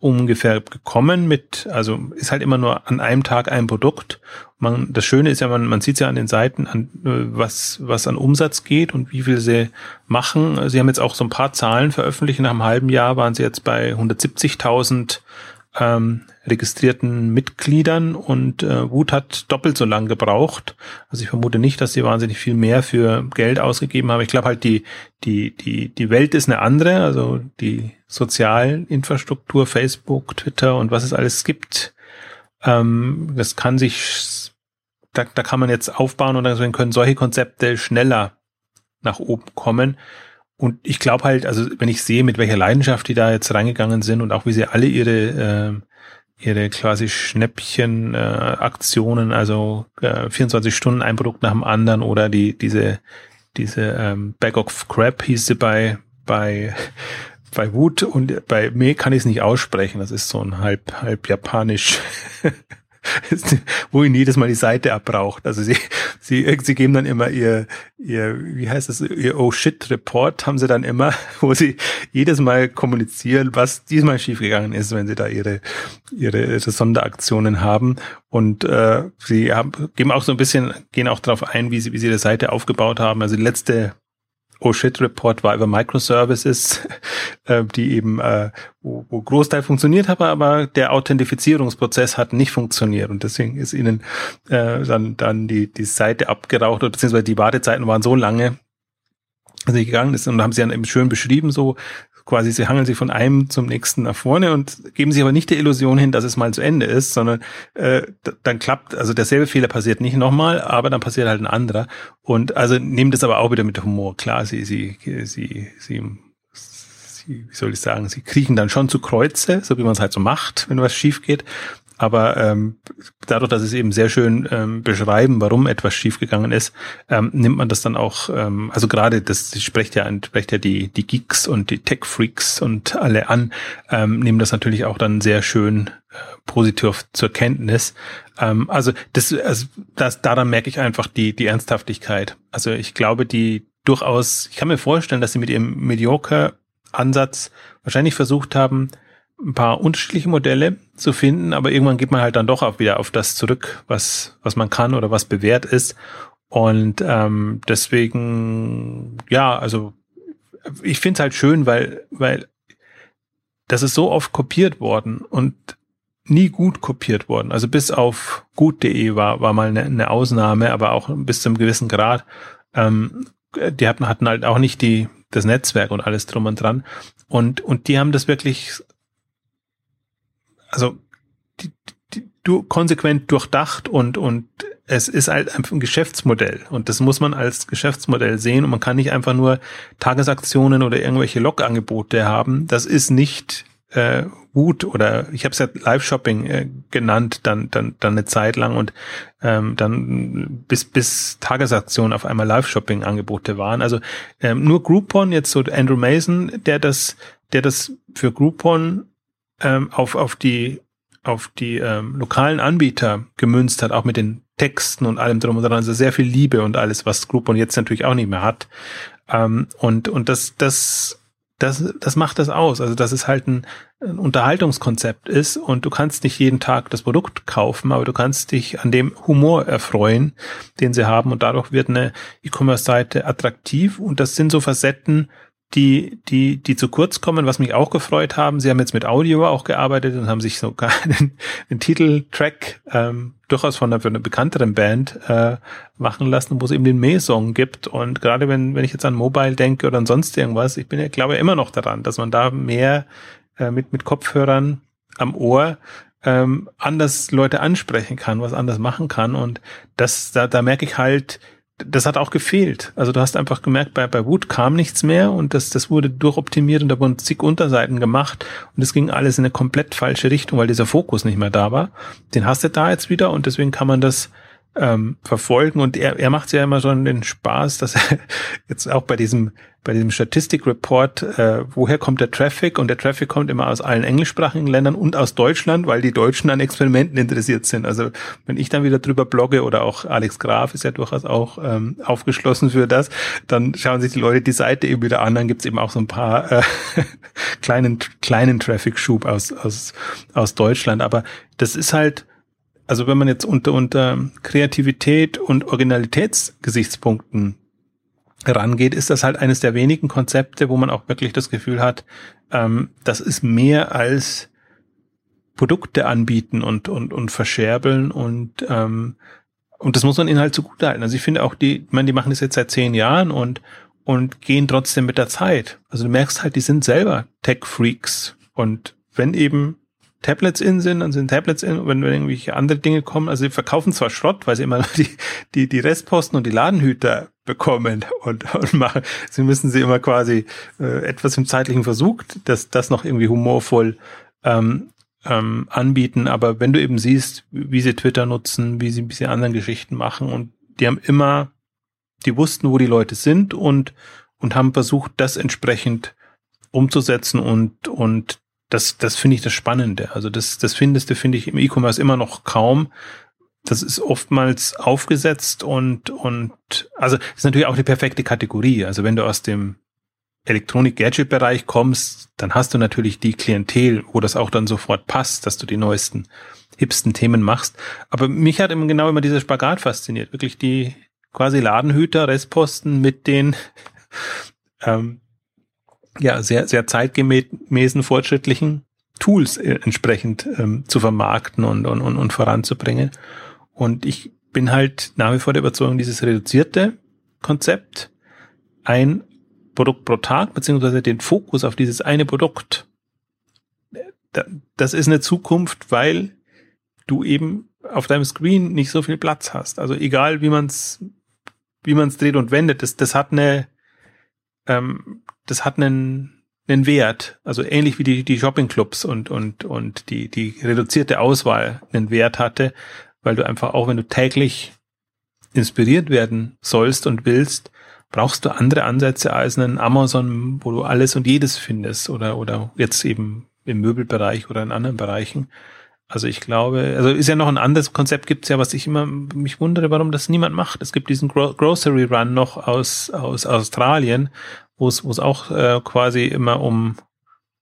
ungefähr gekommen mit, also ist halt immer nur an einem Tag ein Produkt. Man, das Schöne ist ja, man, man sieht ja an den Seiten, an, äh, was, was an Umsatz geht und wie viel sie machen. Sie haben jetzt auch so ein paar Zahlen veröffentlicht. Nach einem halben Jahr waren sie jetzt bei 170.000 ähm, registrierten Mitgliedern und äh, Wut hat doppelt so lang gebraucht. Also ich vermute nicht, dass sie wahnsinnig viel mehr für Geld ausgegeben haben. Ich glaube halt, die, die, die, die Welt ist eine andere, also die Sozialinfrastruktur, Facebook, Twitter und was es alles gibt. Ähm, das kann sich, da, da kann man jetzt aufbauen und dann können solche Konzepte schneller nach oben kommen. Und ich glaube halt, also wenn ich sehe, mit welcher Leidenschaft die da jetzt reingegangen sind und auch wie sie alle ihre äh, ihre quasi Schnäppchen-Aktionen, äh, also äh, 24 Stunden ein Produkt nach dem anderen oder die diese diese ähm, Bag of Crap hieß sie bei bei bei Wut und bei mir kann ich es nicht aussprechen. Das ist so ein halb halb japanisch wo ihn jedes Mal die Seite abbraucht. Also sie, sie, sie geben dann immer ihr, ihr, wie heißt das, ihr Oh Shit Report haben sie dann immer, wo sie jedes Mal kommunizieren, was diesmal schiefgegangen ist, wenn sie da ihre, ihre, ihre Sonderaktionen haben. Und äh, sie haben, geben auch so ein bisschen, gehen auch darauf ein, wie sie, wie sie die Seite aufgebaut haben. Also die letzte Oh Shit Report war über Microservices, äh, die eben, äh, wo, wo Großteil funktioniert hat, aber der Authentifizierungsprozess hat nicht funktioniert. Und deswegen ist ihnen äh, dann, dann die, die Seite abgeraucht oder beziehungsweise die Wartezeiten waren so lange, sie gegangen ist und haben sie dann eben schön beschrieben, so quasi, sie hangeln sich von einem zum nächsten nach vorne und geben sich aber nicht der Illusion hin, dass es mal zu Ende ist, sondern äh, dann klappt, also derselbe Fehler passiert nicht nochmal, aber dann passiert halt ein anderer. Und also nehmen das aber auch wieder mit Humor. Klar, sie, sie, sie, sie, sie, wie soll ich sagen, sie kriechen dann schon zu Kreuze, so wie man es halt so macht, wenn was schief geht. Aber ähm, dadurch, dass es eben sehr schön ähm, beschreiben, warum etwas schiefgegangen ist, ähm, nimmt man das dann auch, ähm, also gerade das spricht ja, spricht ja die, die Geeks und die Tech-Freaks und alle an, ähm, nehmen das natürlich auch dann sehr schön äh, positiv zur Kenntnis. Ähm, also das, also das, daran merke ich einfach die, die Ernsthaftigkeit. Also ich glaube, die durchaus, ich kann mir vorstellen, dass sie mit ihrem Mediocre Ansatz wahrscheinlich versucht haben, ein paar unterschiedliche Modelle zu finden, aber irgendwann geht man halt dann doch auch wieder auf das zurück, was, was man kann oder was bewährt ist. Und ähm, deswegen, ja, also ich finde es halt schön, weil, weil das ist so oft kopiert worden und nie gut kopiert worden. Also bis auf gut.de war, war mal eine, eine Ausnahme, aber auch bis zu einem gewissen Grad. Ähm, die hatten, hatten halt auch nicht die, das Netzwerk und alles drum und dran. Und, und die haben das wirklich, also die, die, du konsequent durchdacht und, und es ist halt einfach ein Geschäftsmodell und das muss man als Geschäftsmodell sehen und man kann nicht einfach nur Tagesaktionen oder irgendwelche Log-Angebote haben. Das ist nicht äh, gut oder ich habe es ja Live-Shopping äh, genannt, dann, dann, dann eine Zeit lang und ähm, dann bis, bis Tagesaktionen auf einmal Live-Shopping-Angebote waren. Also ähm, nur Groupon, jetzt so Andrew Mason, der das, der das für Groupon ähm, auf, auf die auf die ähm, lokalen Anbieter gemünzt hat, auch mit den Texten und allem drum und dran, also sehr viel Liebe und alles, was Groupon jetzt natürlich auch nicht mehr hat. Ähm, und, und das, das das, das macht das aus. Also, dass es halt ein, ein, Unterhaltungskonzept ist und du kannst nicht jeden Tag das Produkt kaufen, aber du kannst dich an dem Humor erfreuen, den sie haben und dadurch wird eine E-Commerce-Seite attraktiv und das sind so Facetten, die, die, die zu kurz kommen, was mich auch gefreut haben. Sie haben jetzt mit Audio auch gearbeitet und haben sich sogar den, den Titeltrack ähm, durchaus von einer, von einer bekannteren Band äh, machen lassen, wo es eben den May-Song gibt. Und gerade wenn, wenn ich jetzt an Mobile denke oder an sonst irgendwas, ich bin ja, glaube ich, immer noch daran, dass man da mehr äh, mit, mit Kopfhörern am Ohr ähm, anders Leute ansprechen kann, was anders machen kann. Und das, da, da merke ich halt, das hat auch gefehlt. Also du hast einfach gemerkt, bei, bei Wood kam nichts mehr und das, das wurde durchoptimiert und da wurden zig Unterseiten gemacht und es ging alles in eine komplett falsche Richtung, weil dieser Fokus nicht mehr da war. Den hast du da jetzt wieder und deswegen kann man das ähm, verfolgen. Und er, er macht ja immer schon den Spaß, dass er jetzt auch bei diesem bei diesem Statistikreport, äh, woher kommt der Traffic? Und der Traffic kommt immer aus allen englischsprachigen Ländern und aus Deutschland, weil die Deutschen an Experimenten interessiert sind. Also wenn ich dann wieder drüber blogge oder auch Alex Graf ist ja durchaus auch ähm, aufgeschlossen für das, dann schauen sich die Leute die Seite eben wieder an, dann gibt's eben auch so ein paar äh, kleinen kleinen Traffic-Schub aus aus aus Deutschland, aber das ist halt also wenn man jetzt unter, unter Kreativität und Originalitätsgesichtspunkten rangeht, ist das halt eines der wenigen Konzepte, wo man auch wirklich das Gefühl hat, ähm, das ist mehr als Produkte anbieten und, und, und verscherbeln und, ähm, und das muss man ihnen halt zugute halten. Also ich finde auch die, ich meine, die machen das jetzt seit zehn Jahren und, und gehen trotzdem mit der Zeit. Also du merkst halt, die sind selber Tech-Freaks und wenn eben Tablets in sind, dann sind Tablets in, wenn, wenn irgendwelche andere Dinge kommen, also sie verkaufen zwar Schrott, weil sie immer die, die, die Restposten und die Ladenhüter bekommen und, und machen, sie müssen sie immer quasi äh, etwas im zeitlichen Versuch, dass das noch irgendwie humorvoll ähm, ähm, anbieten, aber wenn du eben siehst, wie sie Twitter nutzen, wie sie ein bisschen anderen Geschichten machen und die haben immer, die wussten, wo die Leute sind und, und haben versucht, das entsprechend umzusetzen und, und das, das finde ich das Spannende. Also das, das findest du, finde ich, im E-Commerce immer noch kaum. Das ist oftmals aufgesetzt und, und, also, ist natürlich auch die perfekte Kategorie. Also wenn du aus dem Elektronik-Gadget-Bereich kommst, dann hast du natürlich die Klientel, wo das auch dann sofort passt, dass du die neuesten, hipsten Themen machst. Aber mich hat eben genau immer dieser Spagat fasziniert. Wirklich die quasi Ladenhüter, Restposten mit den, ähm, ja, sehr, sehr zeitgemäßen, fortschrittlichen Tools äh, entsprechend ähm, zu vermarkten und, und, und, und voranzubringen. Und ich bin halt nach wie vor der Überzeugung, dieses reduzierte Konzept, ein Produkt pro Tag, beziehungsweise den Fokus auf dieses eine Produkt, das ist eine Zukunft, weil du eben auf deinem Screen nicht so viel Platz hast. Also egal, wie man es wie man es dreht und wendet, das, das hat eine, ähm, das hat einen, einen Wert, also ähnlich wie die, die Shoppingclubs und, und, und die, die reduzierte Auswahl einen Wert hatte, weil du einfach auch, wenn du täglich inspiriert werden sollst und willst, brauchst du andere Ansätze als einen Amazon, wo du alles und jedes findest oder, oder jetzt eben im Möbelbereich oder in anderen Bereichen. Also ich glaube, also ist ja noch ein anderes Konzept gibt's ja, was ich immer mich wundere, warum das niemand macht. Es gibt diesen Gro Grocery Run noch aus, aus Australien, wo es, auch äh, quasi immer um,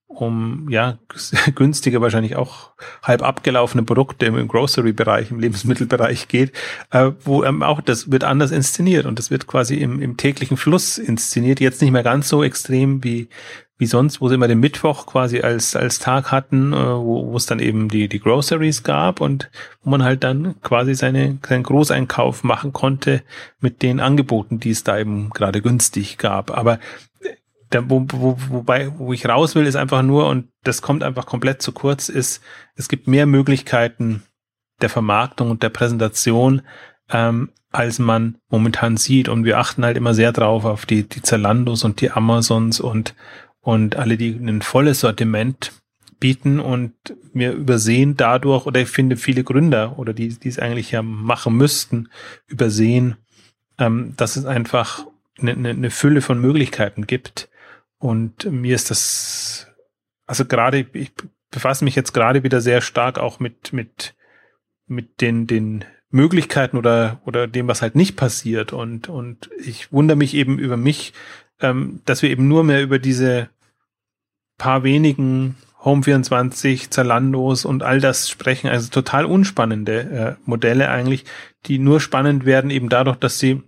um ja günstige, wahrscheinlich auch halb abgelaufene Produkte im, Grocery-Bereich, im Lebensmittelbereich geht, äh, wo ähm, auch das wird anders inszeniert und das wird quasi im, im täglichen Fluss inszeniert. Jetzt nicht mehr ganz so extrem wie wie sonst, wo sie immer den Mittwoch quasi als als Tag hatten, äh, wo, es dann eben die die Groceries gab und wo man halt dann quasi seine seinen Großeinkauf machen konnte mit den Angeboten, die es da eben gerade günstig gab. Aber da, wo, wo, wobei, wo ich raus will, ist einfach nur, und das kommt einfach komplett zu kurz, ist, es gibt mehr Möglichkeiten der Vermarktung und der Präsentation, ähm, als man momentan sieht. Und wir achten halt immer sehr drauf auf die, die Zalandos und die Amazons und, und alle, die ein volles Sortiment bieten und wir übersehen dadurch, oder ich finde viele Gründer oder die, die es eigentlich ja machen müssten, übersehen, ähm, dass es einfach eine, eine, Fülle von Möglichkeiten gibt, und mir ist das, also gerade, ich befasse mich jetzt gerade wieder sehr stark auch mit, mit, mit den, den Möglichkeiten oder, oder dem, was halt nicht passiert. Und, und ich wundere mich eben über mich, ähm, dass wir eben nur mehr über diese paar wenigen Home24, Zalandos und all das sprechen. Also total unspannende äh, Modelle eigentlich, die nur spannend werden eben dadurch, dass sie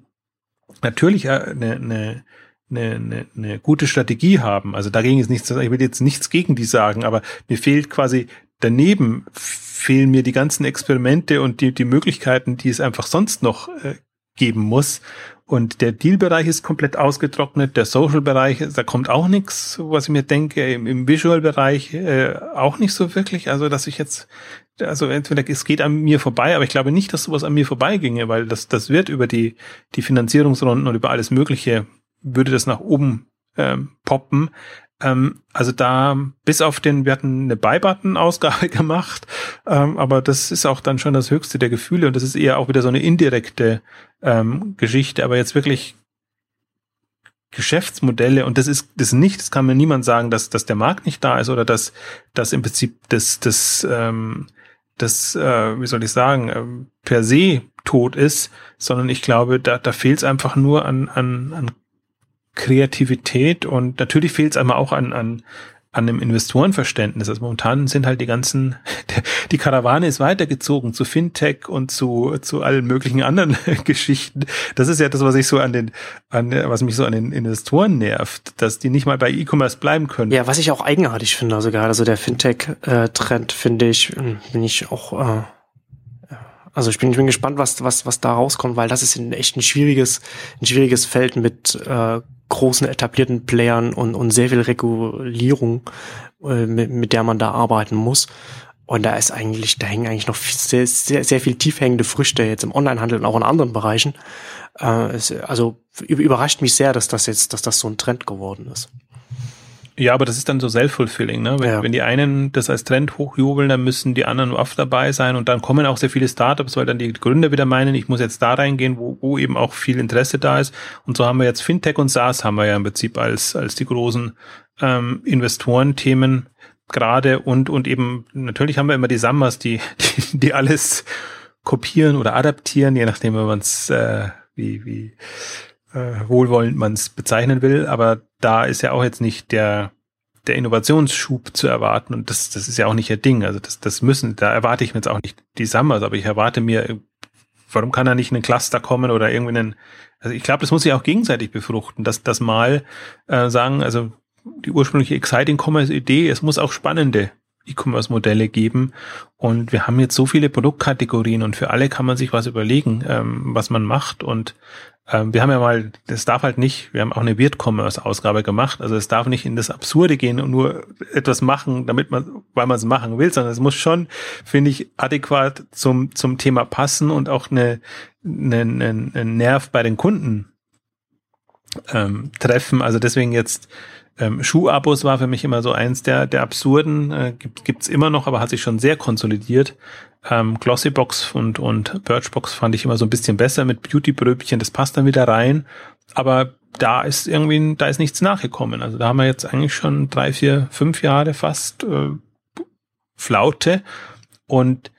natürlich äh, eine, eine eine, eine, eine gute Strategie haben. Also dagegen ist nichts, ich will jetzt nichts gegen die sagen, aber mir fehlt quasi daneben fehlen mir die ganzen Experimente und die, die Möglichkeiten, die es einfach sonst noch äh, geben muss. Und der Deal-Bereich ist komplett ausgetrocknet, der Social-Bereich, da kommt auch nichts, was ich mir denke, im, im Visual-Bereich äh, auch nicht so wirklich. Also, dass ich jetzt, also entweder es geht an mir vorbei, aber ich glaube nicht, dass sowas an mir vorbeiginge, weil das, das wird über die, die Finanzierungsrunden und über alles Mögliche würde das nach oben ähm, poppen. Ähm, also da, bis auf den, wir hatten eine Buy-Button-Ausgabe gemacht, ähm, aber das ist auch dann schon das höchste der Gefühle und das ist eher auch wieder so eine indirekte ähm, Geschichte, aber jetzt wirklich Geschäftsmodelle und das ist das nicht, das kann mir niemand sagen, dass, dass der Markt nicht da ist oder dass, dass im Prinzip das, das, ähm, das, äh, wie soll ich sagen, äh, per se tot ist, sondern ich glaube, da, da fehlt es einfach nur an, an, an Kreativität und natürlich fehlt es einmal auch an, an, an einem Investorenverständnis. Also momentan sind halt die ganzen, die Karawane ist weitergezogen zu Fintech und zu, zu allen möglichen anderen Geschichten. Das ist ja das, was ich so an den, an, was mich so an den Investoren nervt, dass die nicht mal bei E-Commerce bleiben können. Ja, was ich auch eigenartig finde, also gerade so der Fintech-Trend finde ich, bin ich auch, äh also ich bin, ich bin gespannt, was, was, was da rauskommt, weil das ist ein echt ein schwieriges, ein schwieriges Feld mit äh, großen etablierten Playern und, und sehr viel Regulierung, äh, mit, mit der man da arbeiten muss. Und da ist eigentlich, da hängen eigentlich noch sehr, sehr, sehr viel tiefhängende Früchte jetzt im Onlinehandel und auch in anderen Bereichen. Äh, es, also überrascht mich sehr, dass das jetzt, dass das so ein Trend geworden ist. Ja, aber das ist dann so self-fulfilling, ne? Wenn, ja. wenn die einen das als Trend hochjubeln, dann müssen die anderen oft dabei sein und dann kommen auch sehr viele Startups, weil dann die Gründer wieder meinen, ich muss jetzt da reingehen, wo, wo eben auch viel Interesse da ist. Und so haben wir jetzt Fintech und SaaS haben wir ja im Prinzip als, als die großen ähm, Investorenthemen gerade und, und eben, natürlich haben wir immer die Sammers, die, die, die alles kopieren oder adaptieren, je nachdem, wenn man es, äh, wie, wie, äh, wohlwollend man es bezeichnen will, aber da ist ja auch jetzt nicht der der Innovationsschub zu erwarten und das das ist ja auch nicht ihr Ding, also das das müssen, da erwarte ich mir jetzt auch nicht die Summers, aber ich erwarte mir, warum kann da nicht ein Cluster kommen oder irgendwie einen, also ich glaube, das muss sich auch gegenseitig befruchten, dass das mal äh, sagen, also die ursprüngliche Exciting Commerce Idee, es muss auch spannende E-Commerce-Modelle geben. Und wir haben jetzt so viele Produktkategorien und für alle kann man sich was überlegen, ähm, was man macht. Und ähm, wir haben ja mal, das darf halt nicht, wir haben auch eine Weird-Commerce-Ausgabe gemacht, also es darf nicht in das Absurde gehen und nur etwas machen, damit man, weil man es machen will, sondern es muss schon, finde ich, adäquat zum, zum Thema passen und auch eine, eine, eine, eine Nerv bei den Kunden ähm, treffen. Also deswegen jetzt ähm, Schuhabos war für mich immer so eins der, der absurden, äh, gibt, gibt's immer noch, aber hat sich schon sehr konsolidiert. Ähm, Glossybox und, und Birchbox fand ich immer so ein bisschen besser mit Beautybröbchen, das passt dann wieder rein. Aber da ist irgendwie, da ist nichts nachgekommen. Also da haben wir jetzt eigentlich schon drei, vier, fünf Jahre fast äh, Flaute und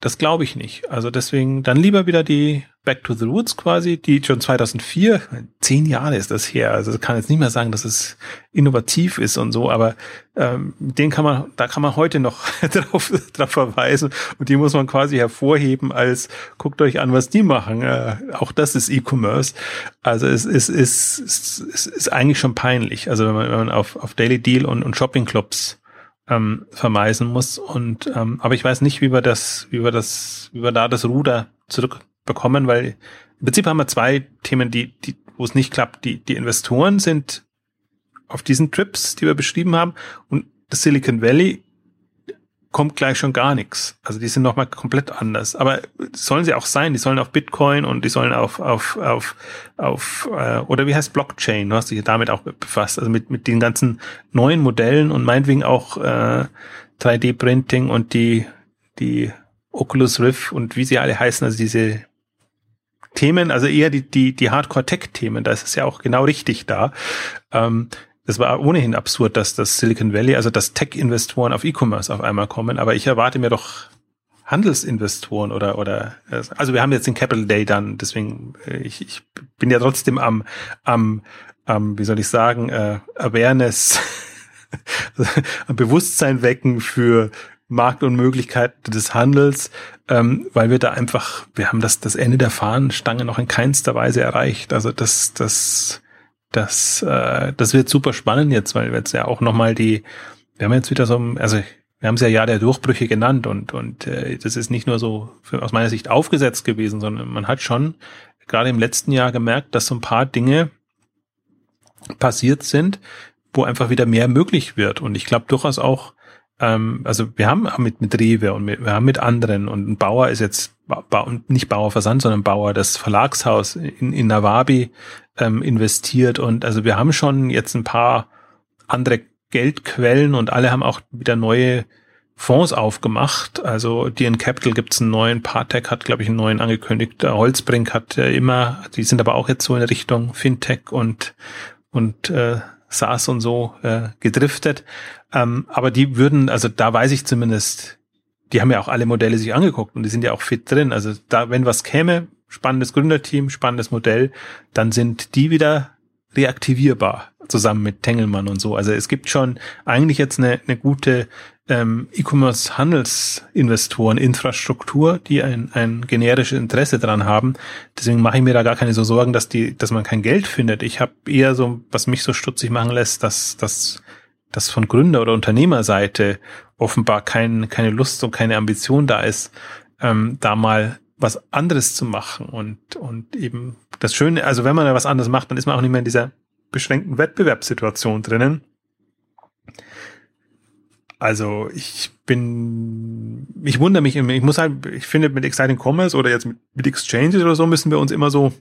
das glaube ich nicht. Also deswegen dann lieber wieder die Back to the Roots quasi, die schon 2004, zehn Jahre ist das her, also kann jetzt nicht mehr sagen, dass es innovativ ist und so, aber ähm, den kann man, da kann man heute noch drauf, drauf verweisen und die muss man quasi hervorheben als, guckt euch an, was die machen, äh, auch das ist E-Commerce, also es, es, es, es, es ist eigentlich schon peinlich, also wenn man, wenn man auf, auf Daily Deal und, und Shopping Clubs ähm, vermeisen muss. Und ähm, aber ich weiß nicht, wie wir das, wie wir das, wie wir da das Ruder zurückbekommen, weil im Prinzip haben wir zwei Themen, die, die, wo es nicht klappt. Die, die Investoren sind auf diesen Trips, die wir beschrieben haben, und das Silicon Valley kommt gleich schon gar nichts. Also die sind nochmal komplett anders. Aber sollen sie auch sein. Die sollen auf Bitcoin und die sollen auf, auf, auf, auf äh, oder wie heißt Blockchain? Du hast dich damit auch befasst. Also mit, mit den ganzen neuen Modellen und meinetwegen auch äh, 3D-Printing und die, die Oculus Rift und wie sie alle heißen, also diese Themen, also eher die, die, die Hardcore-Tech-Themen, da ist es ja auch genau richtig da. Ähm, das war ohnehin absurd, dass das Silicon Valley, also dass Tech-Investoren auf E-Commerce auf einmal kommen, aber ich erwarte mir doch Handelsinvestoren oder oder also wir haben jetzt den Capital Day dann, deswegen äh, ich, ich bin ja trotzdem am am am wie soll ich sagen äh, Awareness am Bewusstsein wecken für Markt und Möglichkeiten des Handels, ähm, weil wir da einfach wir haben das das Ende der Fahnenstange noch in keinster Weise erreicht. Also das das das, äh, das wird super spannend jetzt, weil wir jetzt ja auch nochmal die, wir haben jetzt wieder so, also wir haben es ja Jahr der Durchbrüche genannt und, und äh, das ist nicht nur so für, aus meiner Sicht aufgesetzt gewesen, sondern man hat schon gerade im letzten Jahr gemerkt, dass so ein paar Dinge passiert sind, wo einfach wieder mehr möglich wird. Und ich glaube durchaus auch, ähm, also wir haben mit, mit Rewe und mit, wir haben mit anderen und Bauer ist jetzt nicht Bauer Versand, sondern Bauer das Verlagshaus in, in Nawabi ähm, investiert und also wir haben schon jetzt ein paar andere Geldquellen und alle haben auch wieder neue Fonds aufgemacht. Also DN Capital gibt's einen neuen, Partec hat, glaube ich, einen neuen angekündigt. Holzbrink hat äh, immer, die sind aber auch jetzt so in Richtung Fintech und und äh, SaaS und so äh, gedriftet. Ähm, aber die würden, also da weiß ich zumindest, die haben ja auch alle Modelle sich angeguckt und die sind ja auch fit drin. Also da, wenn was käme, spannendes Gründerteam, spannendes Modell, dann sind die wieder reaktivierbar zusammen mit Tengelmann und so. Also es gibt schon eigentlich jetzt eine, eine gute ähm, E-Commerce-Handelsinvestoren, Infrastruktur, die ein, ein generisches Interesse dran haben. Deswegen mache ich mir da gar keine so Sorgen, dass die, dass man kein Geld findet. Ich habe eher so, was mich so stutzig machen lässt, dass, dass, dass von Gründer- oder Unternehmerseite offenbar kein, keine Lust und keine Ambition da ist, ähm, da mal was anderes zu machen und, und eben das Schöne, also wenn man da was anderes macht, dann ist man auch nicht mehr in dieser beschränkten Wettbewerbssituation drinnen. Also ich bin, ich wundere mich, ich muss halt, ich finde mit Exciting Commerce oder jetzt mit, mit Exchanges oder so müssen wir uns immer so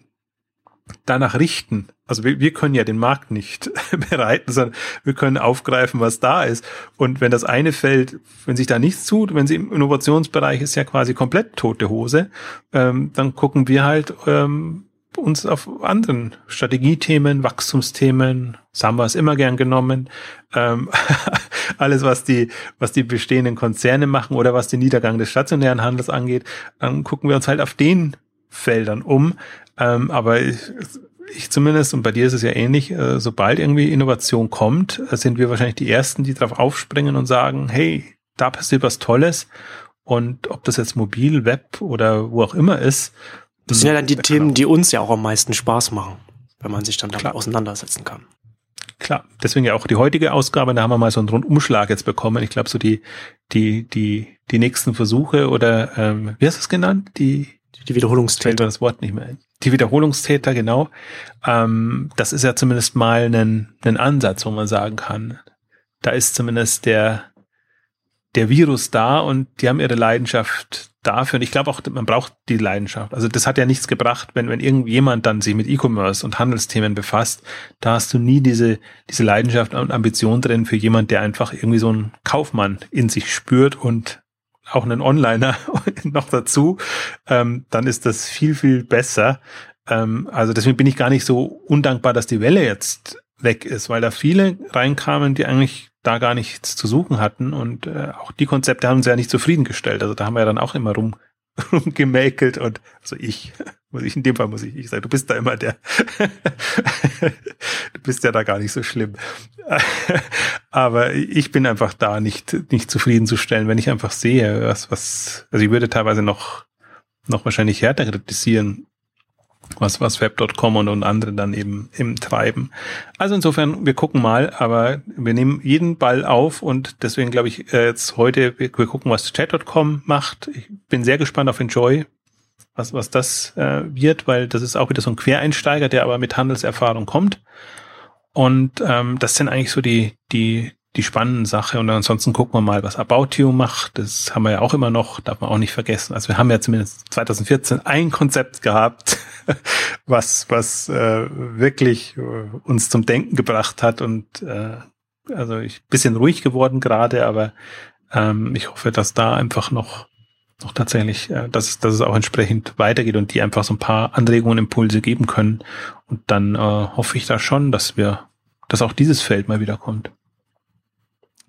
danach richten. Also wir, wir können ja den Markt nicht bereiten, sondern wir können aufgreifen, was da ist. Und wenn das eine fällt, wenn sich da nichts tut, wenn sie im Innovationsbereich ist ja quasi komplett tote Hose, ähm, dann gucken wir halt ähm, uns auf anderen Strategiethemen, Wachstumsthemen, Samba ist immer gern genommen, ähm, alles was die, was die bestehenden Konzerne machen oder was den Niedergang des stationären Handels angeht, dann gucken wir uns halt auf den Feldern um. Ähm, aber ich, ich zumindest, und bei dir ist es ja ähnlich, äh, sobald irgendwie Innovation kommt, äh, sind wir wahrscheinlich die Ersten, die darauf aufspringen und sagen, hey, da passiert was Tolles. Und ob das jetzt mobil, Web oder wo auch immer ist. Das sind ja dann die Themen, die uns ja auch am meisten Spaß machen, wenn man sich dann damit auseinandersetzen kann. Klar, deswegen ja auch die heutige Ausgabe, da haben wir mal so einen Rundumschlag jetzt bekommen. Ich glaube, so die, die, die, die nächsten Versuche oder ähm, wie hast du es genannt? Die die Wiederholungstäter. das Wort nicht mehr. Die Wiederholungstäter, genau. Ähm, das ist ja zumindest mal ein, ein Ansatz, wo man sagen kann, da ist zumindest der, der Virus da und die haben ihre Leidenschaft dafür. Und ich glaube auch, man braucht die Leidenschaft. Also das hat ja nichts gebracht, wenn, wenn irgendjemand dann sich mit E-Commerce und Handelsthemen befasst, da hast du nie diese, diese Leidenschaft und Ambition drin für jemand, der einfach irgendwie so einen Kaufmann in sich spürt und auch einen Onliner noch dazu, ähm, dann ist das viel, viel besser. Ähm, also deswegen bin ich gar nicht so undankbar, dass die Welle jetzt weg ist, weil da viele reinkamen, die eigentlich da gar nichts zu suchen hatten und äh, auch die Konzepte haben uns ja nicht zufriedengestellt. Also da haben wir ja dann auch immer rum rumgemäkelt und also ich muss ich in dem Fall muss ich, ich sagen, du bist da immer der, du bist ja da gar nicht so schlimm. Aber ich bin einfach da nicht, nicht zufriedenzustellen, wenn ich einfach sehe, was, was, also ich würde teilweise noch, noch wahrscheinlich härter kritisieren, was, was Web.com und, und andere dann eben im treiben. Also insofern, wir gucken mal, aber wir nehmen jeden Ball auf und deswegen glaube ich äh, jetzt heute, wir, wir gucken, was Chat.com macht. Ich bin sehr gespannt auf Enjoy, was, was das äh, wird, weil das ist auch wieder so ein Quereinsteiger, der aber mit Handelserfahrung kommt. Und ähm, das sind eigentlich so die, die, die spannenden Sache. Und ansonsten gucken wir mal, was About You macht. Das haben wir ja auch immer noch, darf man auch nicht vergessen. Also wir haben ja zumindest 2014 ein Konzept gehabt, was, was äh, wirklich äh, uns zum Denken gebracht hat. Und äh, also ich bisschen ruhig geworden gerade, aber ähm, ich hoffe, dass da einfach noch noch tatsächlich, äh, dass, dass es auch entsprechend weitergeht und die einfach so ein paar Anregungen, Impulse geben können. Und dann äh, hoffe ich da schon, dass wir, dass auch dieses Feld mal wieder kommt.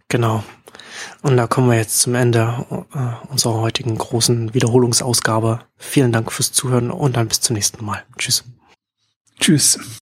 Genau. Und da kommen wir jetzt zum Ende äh, unserer heutigen großen Wiederholungsausgabe. Vielen Dank fürs Zuhören und dann bis zum nächsten Mal. Tschüss. Tschüss.